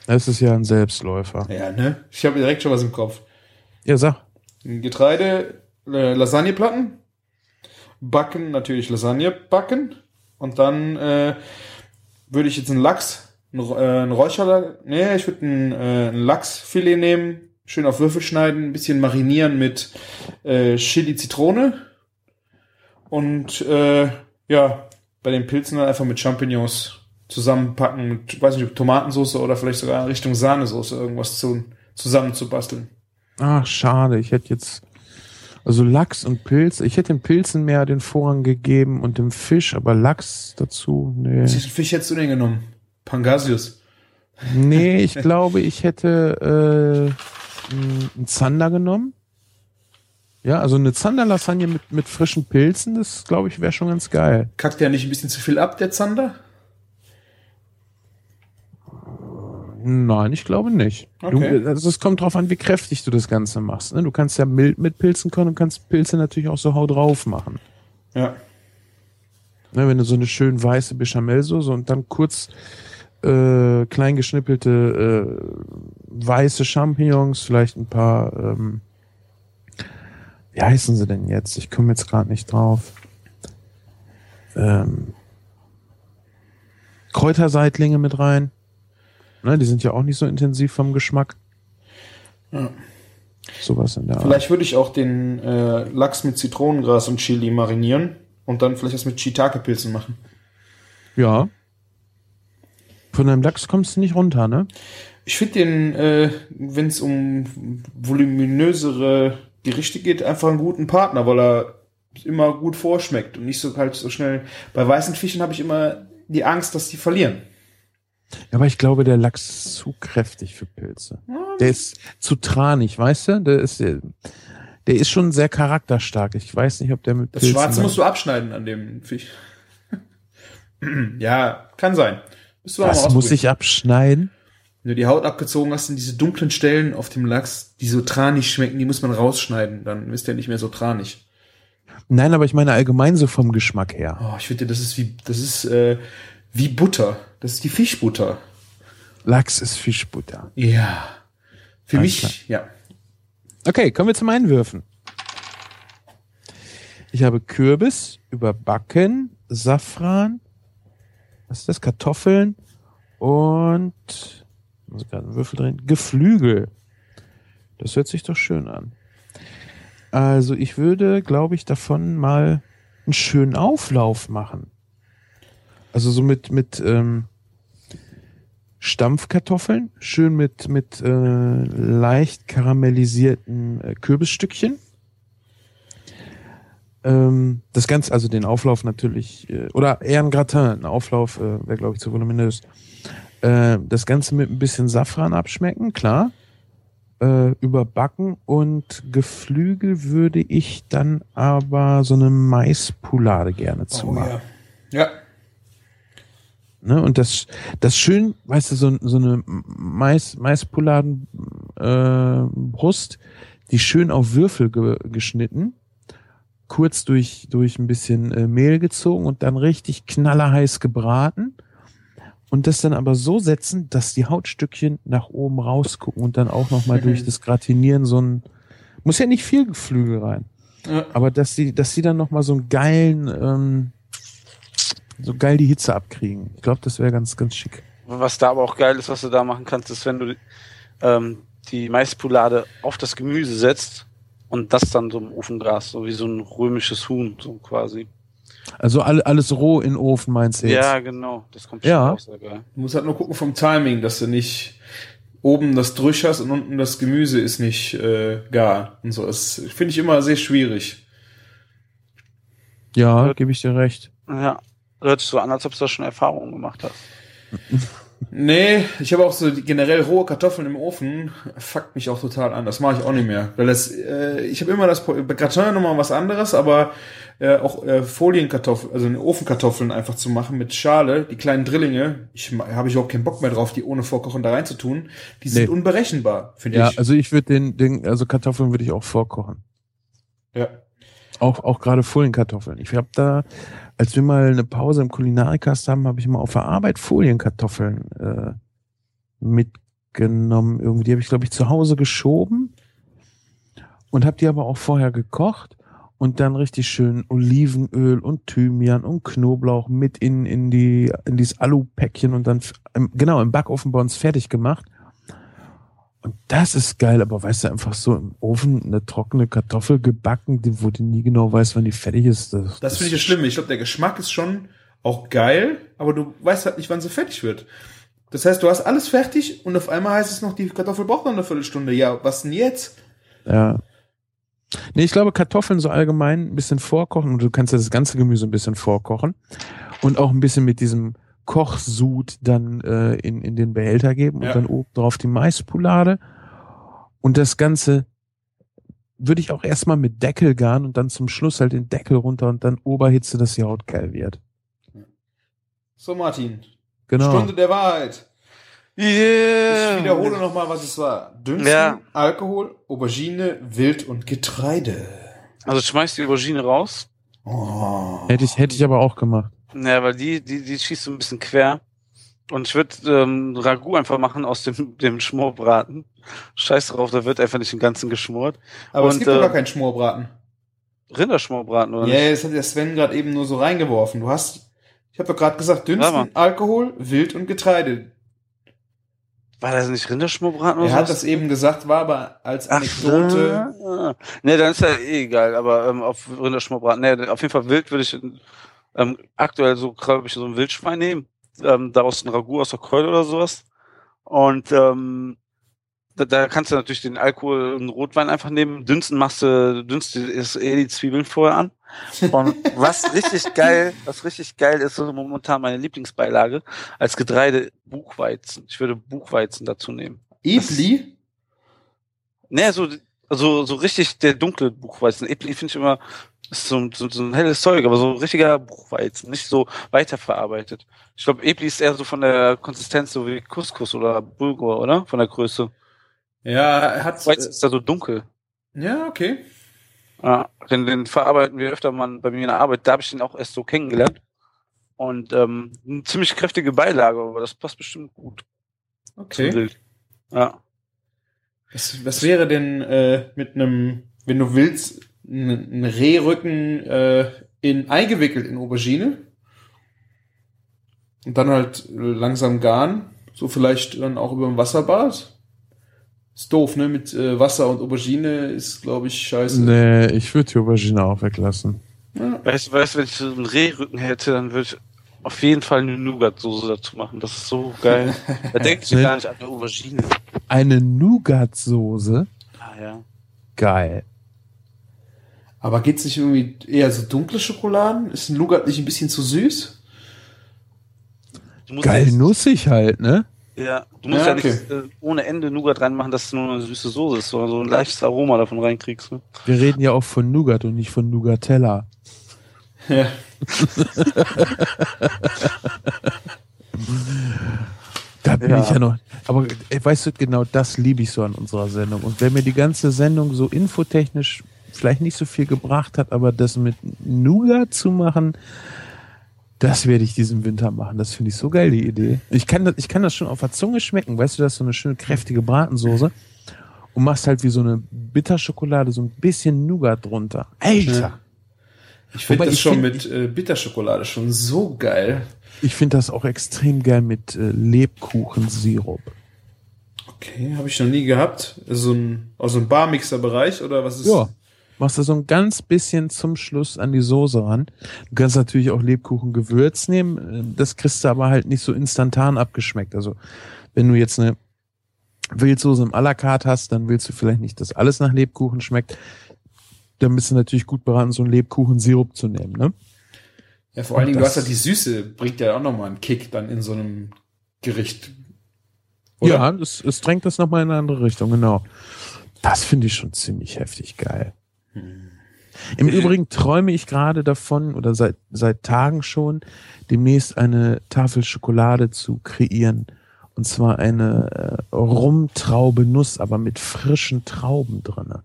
Das ist ja ein Selbstläufer. Ja, ne? Ich habe direkt schon was im Kopf. Ja, sag. Getreide, äh, Lasagneplatten, backen, natürlich Lasagne backen und dann äh, würde ich jetzt einen Lachs, einen, äh, einen Räucher, nee, ich würde ein, äh, ein Lachsfilet nehmen, schön auf Würfel schneiden, ein bisschen marinieren mit äh, Chili, Zitrone und äh, ja, bei den Pilzen dann einfach mit Champignons zusammenpacken, mit, weiß nicht, ob Tomatensauce oder vielleicht sogar Richtung Sahnesoße irgendwas zu, zusammenzubasteln. Ach, schade. Ich hätte jetzt, also Lachs und Pilz. Ich hätte den Pilzen mehr den Vorrang gegeben und dem Fisch, aber Lachs dazu, nee. Welchen Fisch hättest du denn genommen? Pangasius. Nee, ich glaube, ich hätte äh, einen Zander genommen. Ja, also eine Zanderlasagne mit, mit frischen Pilzen, das glaube ich wäre schon ganz geil. Kackt der nicht ein bisschen zu viel ab, der Zander? Nein, ich glaube nicht. Okay. Du, also es kommt drauf an, wie kräftig du das Ganze machst. Ne? Du kannst ja mild mit Pilzen können und kannst Pilze natürlich auch so hau drauf machen. Ja. Ne, wenn du so eine schön weiße Bechamelsoße und dann kurz äh, klein geschnippelte äh, weiße Champignons, vielleicht ein paar, ähm, wie heißen sie denn jetzt? Ich komme jetzt gerade nicht drauf. Ähm, Kräuterseitlinge mit rein. Ne, die sind ja auch nicht so intensiv vom Geschmack. Ja. Sowas in der Art. Vielleicht würde ich auch den äh, Lachs mit Zitronengras und Chili marinieren und dann vielleicht was mit Shiitake-Pilzen machen. Ja. Von deinem Lachs kommst du nicht runter, ne? Ich finde den, äh, wenn es um voluminösere Gerichte geht, einfach einen guten Partner, weil er immer gut vorschmeckt und nicht so halt so schnell. Bei weißen Fischen habe ich immer die Angst, dass die verlieren. Ja, aber ich glaube, der Lachs ist zu kräftig für Pilze. Der ist zu tranig, weißt du? Der ist, der ist schon sehr charakterstark. Ich weiß nicht, ob der mit Das Schwarze musst du abschneiden an dem Fisch. (clears throat) ja, kann sein. Das muss ich abschneiden. Wenn du die Haut abgezogen hast, sind diese dunklen Stellen auf dem Lachs, die so tranig schmecken, die muss man rausschneiden. Dann ist der nicht mehr so tranig. Nein, aber ich meine allgemein so vom Geschmack her. Oh, ich finde, das ist wie, das ist äh, wie Butter. Das ist die Fischbutter. Lachs ist Fischbutter. Ja. Für Alles mich, ja. Okay, kommen wir zum Einwürfen. Ich habe Kürbis, überbacken, Safran, was ist das? Kartoffeln und muss gerade einen Würfel drehen. Geflügel. Das hört sich doch schön an. Also ich würde, glaube ich, davon mal einen schönen Auflauf machen. Also so mit mit ähm, Stampfkartoffeln, schön mit mit äh, leicht karamellisierten äh, Kürbisstückchen. Ähm, das Ganze, also den Auflauf natürlich, äh, oder eher ein Gratin, ein Auflauf äh, wäre, glaube ich, zu voluminös. Äh, das Ganze mit ein bisschen Safran abschmecken, klar. Äh, überbacken und Geflügel würde ich dann aber so eine Maispoulade gerne zu Oh, machen. ja. Ja. Ne? Und das, das schön, weißt du, so, so eine Mais, Maispoladen äh, Brust, die schön auf Würfel ge geschnitten, kurz durch, durch ein bisschen äh, Mehl gezogen und dann richtig knallerheiß gebraten. Und das dann aber so setzen, dass die Hautstückchen nach oben rausgucken und dann auch nochmal durch (laughs) das Gratinieren so ein, muss ja nicht viel Geflügel rein. Ja. Aber dass sie, dass sie dann nochmal so einen geilen, ähm, so geil die Hitze abkriegen. Ich glaube, das wäre ganz, ganz schick. Was da aber auch geil ist, was du da machen kannst, ist, wenn du ähm, die Maispoulade auf das Gemüse setzt und das dann so im Ofen grast, so wie so ein römisches Huhn, so quasi. Also all, alles roh in den Ofen meinst du jetzt? Ja, genau. Das kommt Ja. schon auch sehr geil. Du musst halt nur gucken vom Timing, dass du nicht oben das Drüsch hast und unten das Gemüse ist nicht äh, gar. Und so. Das finde ich immer sehr schwierig. Ja, gebe ich dir recht. Ja. Hört sich so an, als ob du da schon Erfahrungen gemacht hast. (laughs) Nee, ich habe auch so generell rohe Kartoffeln im Ofen, fuckt mich auch total an. Das mache ich auch nicht mehr. Weil das, äh, ich habe immer das Gratin nochmal was anderes, aber äh, auch äh, Folienkartoffeln, also Ofenkartoffeln einfach zu machen mit Schale, die kleinen Drillinge, ich habe ich überhaupt keinen Bock mehr drauf, die ohne Vorkochen da reinzutun. Die sind Nee. unberechenbar, finde Ja, ich. also ich würde den, den, also Kartoffeln würde ich auch vorkochen. ja. Auch, auch gerade Folienkartoffeln. Ich habe da, als wir mal eine Pause im Kulinarikast haben, habe ich mal auf der Arbeit Folienkartoffeln äh, mitgenommen. Irgendwie, die habe ich, glaube ich, zu Hause geschoben und habe die aber auch vorher gekocht und dann richtig schön Olivenöl und Thymian und Knoblauch mit in, in die, in dieses Alupäckchen und dann, im, genau, im Backofen bei uns fertig gemacht. Und das ist geil, aber weißt du, einfach so im Ofen eine trockene Kartoffel gebacken, die, wo du nie genau weißt, wann die fertig ist. Das, Das finde ich das Schlimme. Ich glaube, der Geschmack ist schon auch geil, aber du weißt halt nicht, wann sie fertig wird. Das heißt, du hast alles fertig und auf einmal heißt es noch, die Kartoffel braucht noch eine Viertelstunde. Ja, was denn jetzt? Ja. Nee, ich glaube, Kartoffeln so allgemein ein bisschen vorkochen und du kannst ja das ganze Gemüse ein bisschen vorkochen und auch ein bisschen mit diesem Kochsud dann äh, in, in den Behälter geben Ja. und dann oben drauf die Maispoulade. Und das Ganze würde ich auch erstmal mit Deckel garen und dann zum Schluss halt den Deckel runter und dann Oberhitze, dass die Haut geil wird. So, Martin. Genau. Stunde der Wahrheit. Yeah. Ich wiederhole nochmal, was es war. Dünsten, Ja. Alkohol, Aubergine, Wild und Getreide. Also schmeiß die Aubergine raus. Oh. Hätte ich, hätte ich aber auch gemacht. Ja, weil die, die, die schießt so ein bisschen quer. Und ich würde ähm, Ragout einfach machen aus dem, dem Schmorbraten. Scheiß drauf, da wird einfach nicht im Ganzen geschmort. Aber es Und, gibt doch äh, gar keinen Schmorbraten. Rinderschmorbraten, oder Ja, nicht? das hat der Sven gerade eben nur so reingeworfen. Du hast, ich habe doch gerade gesagt, Mann. Alkohol, Wild und Getreide. War das nicht Rinderschmorbraten oder Er hat das eben gesagt, war aber als Anekdote. Ah. Ne, dann ist ja eh egal, aber ähm, auf Rinderschmorbraten. Ne, auf jeden Fall wild würde ich ähm, aktuell so, glaube ich, so ein Wildschwein nehmen. Ähm, daraus ein Ragout aus der Keule oder sowas. Und ähm, da, da kannst du natürlich den Alkohol und Rotwein einfach nehmen. Dünsten machst du, dünstest eh die Zwiebeln vorher an. Und was richtig (laughs) geil, was richtig geil ist, so momentan meine Lieblingsbeilage, als Getreide Buchweizen. Ich würde Buchweizen dazu nehmen. Ebli? Ne, so, so, so richtig der dunkle Buchweizen. Ebli finde ich immer, ist so, so, so ein helles Zeug, aber so ein richtiger Buchweizen, nicht so weiterverarbeitet. Ich glaube, Ebli ist eher so von der Konsistenz so wie Couscous oder Bulgur, oder? Von der Größe. Ja, er hat. Weizen ist da so dunkel. Ja, okay. Ja, den, den verarbeiten wir öfter mal bei mir in der Arbeit. Da habe ich den auch erst so kennengelernt. Und ähm, eine ziemlich kräftige Beilage, aber das passt bestimmt gut zum Okay. Ja. Was, was wäre denn äh, mit einem, wenn du willst, ein Rehrücken äh, in eingewickelt in Aubergine und dann halt langsam garen, so vielleicht dann auch über dem Wasserbad? Ist doof, ne? Mit äh, Wasser und Aubergine ist, glaube ich, scheiße. Nee, ich würde die Aubergine auch weglassen. Ja. Weißt du, weißt, wenn ich so einen Rehrücken hätte, dann würde ich auf jeden Fall eine Nougat-Soße dazu machen. Das ist so geil. Da (laughs) denkt sich Nee. gar nicht an eine Aubergine. Eine Nougat-Soße? Ah, ja. Geil. Aber geht's nicht irgendwie eher so dunkle Schokoladen? Ist ein Nougat nicht ein bisschen zu süß? Du musst Geil jetzt- nussig halt, ne? Ja, du musst Ja, ja, okay. nicht äh, ohne Ende Nougat reinmachen, dass du nur eine süße Soße ist, sondern so ein leichtes Aroma davon reinkriegst. Ne? Wir reden ja auch von Nougat und nicht von Nougatella. Ja. (laughs) Da bin Ja. ich ja noch. Aber weißt du, genau das liebe ich so an unserer Sendung. Und wenn mir die ganze Sendung so infotechnisch vielleicht nicht so viel gebracht hat, aber das mit Nougat zu machen, das werde ich diesen Winter machen. Das finde ich so geil, die Idee. Ich kann das, ich kann das schon auf der Zunge schmecken. Weißt du, das ist so eine schöne kräftige Bratensoße. Und machst halt wie so eine Bitterschokolade so ein bisschen Nougat drunter. Alter! Ich finde das ich schon find- mit äh, Bitterschokolade schon so geil. Ich finde das auch extrem geil mit äh, Lebkuchensirup. Okay, habe ich noch nie gehabt. So ein, aus dem Barmixer-Bereich oder was ist? Ja. Machst du so ein ganz bisschen zum Schluss an die Soße ran. Du kannst natürlich auch Lebkuchengewürz nehmen. äh, Das kriegst du aber halt nicht so instantan abgeschmeckt. Also, wenn du jetzt eine Wildsoße im à la carte hast, dann willst du vielleicht nicht, dass alles nach Lebkuchen schmeckt. Dann bist du natürlich gut beraten, so einen Lebkuchensirup zu nehmen, ne? Ja, vor allen Dingen, du hast ja die Süße, bringt ja auch nochmal einen Kick dann in so einem Gericht. Oder? Ja, es, es drängt das nochmal in eine andere Richtung, genau. Das finde ich schon ziemlich heftig geil. Im Übrigen träume ich gerade davon, oder seit, seit Tagen schon, demnächst eine Tafel Schokolade zu kreieren. Und zwar eine äh, Rumtraube Nuss, aber mit frischen Trauben drinne.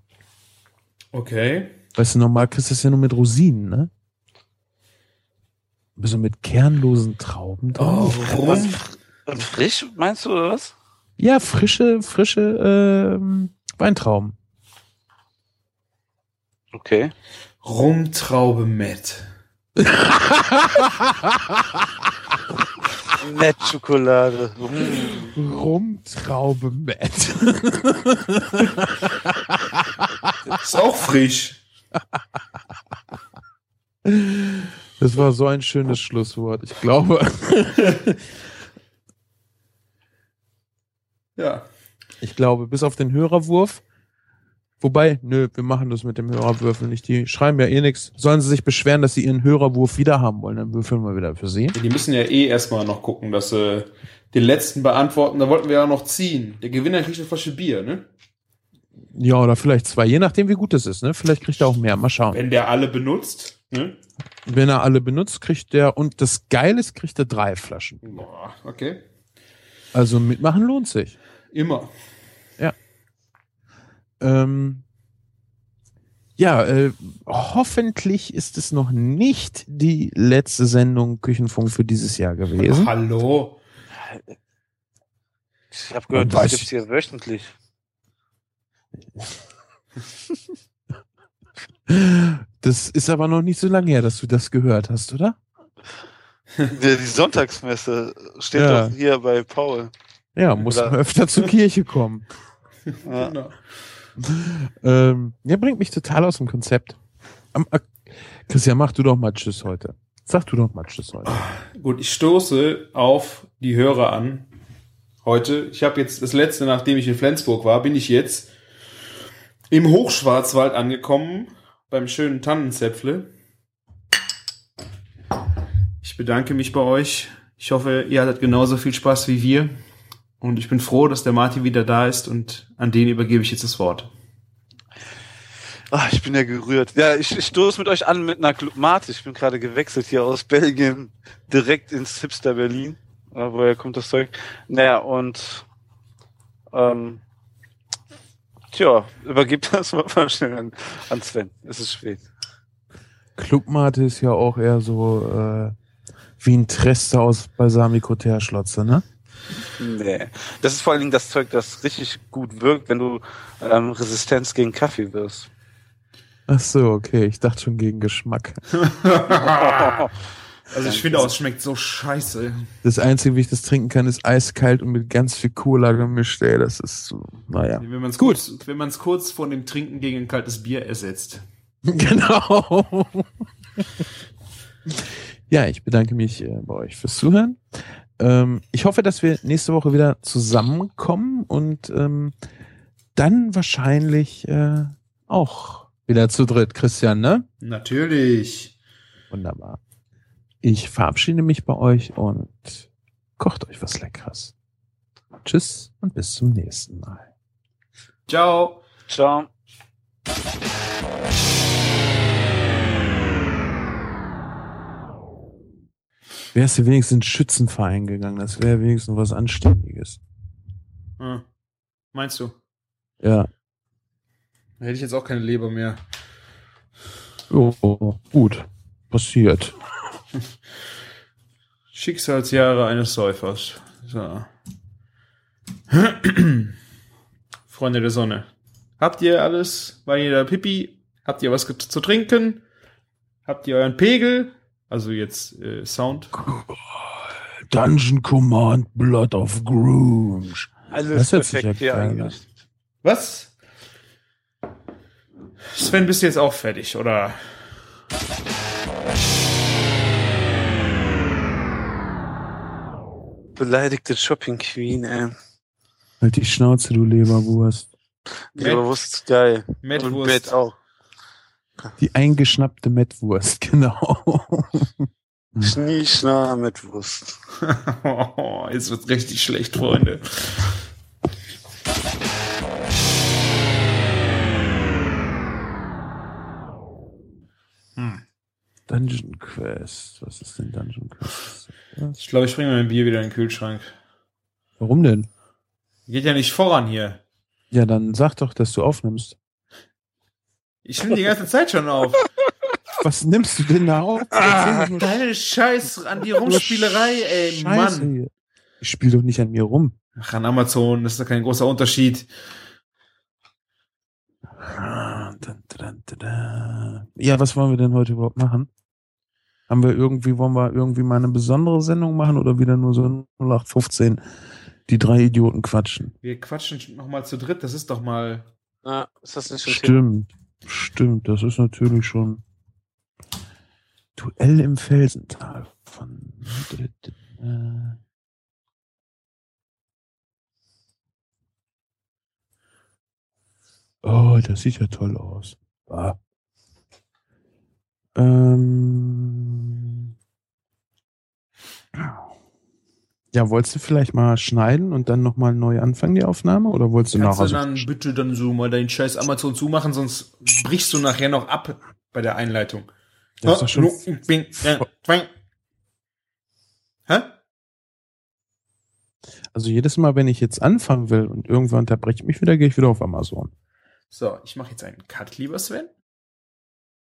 Okay. Weißt du, normal kriegst du das ja nur mit Rosinen, ne? So mit kernlosen Trauben drin. Oh, rum. Und frisch, meinst du, oder was? Ja, frische, frische ähm, Weintrauben. Okay. Rumtraube Met. Nett (laughs) Schokolade. Rumtraube Matt. Ist auch frisch. Das war so ein schönes Schlusswort. Ich glaube, (laughs) Ja. ich glaube, bis auf den Hörerwurf, Wobei, nö, wir machen das mit dem Hörerwürfel nicht. Die schreiben ja eh nichts. Sollen sie sich beschweren, dass sie ihren Hörerwurf wieder haben wollen, dann würfeln wir wieder für sie. Die müssen ja eh erstmal noch gucken, dass sie den letzten beantworten. Da wollten wir ja noch ziehen. Der Gewinner kriegt eine Flasche Bier, ne? Ja, oder vielleicht zwei, je nachdem, wie gut es ist, ne? Vielleicht kriegt er auch mehr. Mal schauen. Wenn der alle benutzt, ne? Wenn er alle benutzt, kriegt der, und das Geile ist, kriegt er drei Flaschen. Boah, okay. Also mitmachen lohnt sich. Immer. Ähm, ja, äh, hoffentlich ist es noch nicht die letzte Sendung Küchenfunk für dieses Jahr gewesen. Hallo. Ich habe gehört, das weiß- gibt's hier wöchentlich. Das ist aber noch nicht so lange her, dass du das gehört hast, oder? Die, die Sonntagsmesse steht Ja. doch hier bei Paul. Ja, muss man öfter zur Kirche kommen. Ja. Genau. Ähm, ja, bringt mich total aus dem Konzept. Am, äh, Christian, mach du doch mal Tschüss heute. Sag du doch mal Tschüss heute. Gut, ich stoße auf die Hörer an. Heute. Ich habe jetzt das letzte, nachdem ich in Flensburg war, bin ich jetzt im Hochschwarzwald angekommen, beim schönen Tannenzäpfle. Ich bedanke mich bei euch. Ich hoffe, ihr hattet genauso viel Spaß wie wir. Und ich bin froh, dass der Martin wieder da ist und an den übergebe ich jetzt das Wort. Ah, ich bin ja gerührt. Ja, ich, ich stoße mit euch an mit einer Club Mate. Ich bin gerade gewechselt hier aus Belgien direkt ins Hipster Berlin. Äh, woher kommt das Zeug? Naja, und ähm, tja, übergib (laughs) das mal schnell an, an Sven. Es ist spät. Clubmate ist ja auch eher so äh, wie ein Trester aus Balsamico-Terschlotze, ne? Nee. Das ist vor allen Dingen das Zeug, das richtig gut wirkt, wenn du ähm, Resistenz gegen Kaffee wirst. Ach so, okay. Ich dachte schon gegen Geschmack. (laughs) (laughs) Also ich finde auch, es schmeckt so scheiße. Das Einzige, wie ich das trinken kann, ist eiskalt und mit ganz viel Cola gemischt, ey. Das ist so, naja. Wenn man es Gut. kurz, wenn man es kurz vor dem Trinken gegen ein kaltes Bier ersetzt. (laughs) Genau. ja, ich bedanke mich äh, bei euch fürs Zuhören. Ähm, ich hoffe, dass wir nächste Woche wieder zusammenkommen und ähm, dann wahrscheinlich äh, auch wieder zu dritt, Christian, ne? Natürlich. Wunderbar. Ich verabschiede mich bei euch und kocht euch was Leckeres. Tschüss und bis zum nächsten Mal. Ciao. Ciao. Wärst du wenigstens in den Schützenverein gegangen, das wäre wenigstens was Anständiges. Hm. Meinst du? Ja. Da hätte ich jetzt auch keine Leber mehr. Oh, gut. Passiert. (laughs) Schicksalsjahre eines Säufers. So. (clears throat) Freunde der Sonne. Habt ihr alles? War ihr da Pipi? Habt ihr was zu trinken? Habt ihr euren Pegel? Also jetzt äh, Sound. Dungeon Command Blood of Grunge. Alles Das perfekt hier eigentlich. Was? Sven, bist du jetzt auch fertig, oder? Beleidigte Shopping Queen, ey. Halt die Schnauze, du Leberwurst. Die Wurst geil. Und Mettwurst. Bett auch. Die eingeschnappte Mettwurst, (laughs) genau. Schnieschna mit Wurst. (laughs) jetzt wird's richtig schlecht, Freunde. Dungeon Quest. Was ist denn Dungeon Quest? Ich glaube, ich bringe mein Bier wieder in den Kühlschrank. Warum denn? Geht ja nicht voran hier. Ja, dann sag doch, dass du aufnimmst. Ich nehme die ganze Zeit schon auf. Was nimmst du denn da auf? Nur Deine Scheiß an die Rumspielerei, ey, Scheiße Mann. Ich spiele doch nicht an mir rum. Ach, an Amazon, das ist doch kein großer Unterschied. Ah. Ja, was wollen wir denn heute überhaupt machen? Haben wir irgendwie, wollen wir irgendwie mal eine besondere Sendung machen oder wieder nur so 0815 die drei Idioten quatschen? Wir quatschen noch mal zu dritt, das ist doch mal. Ja, ist das nicht schon Thema? Stimmt, das ist natürlich schon Duell im Felsental von äh, Oh, das sieht ja toll aus. Ah. Ähm. Wolltest du vielleicht mal schneiden und dann nochmal neu anfangen, die Aufnahme? Oder wolltest du Kannst du nachher? dann bitte dann so mal deinen scheiß Amazon zumachen, sonst brichst du nachher noch ab bei der Einleitung. Das ist doch schon twang. Hä? Also jedes Mal, wenn ich jetzt anfangen will und irgendwann unterbreche ich mich wieder, gehe ich wieder auf Amazon. So, ich mache jetzt einen Cut, lieber Sven.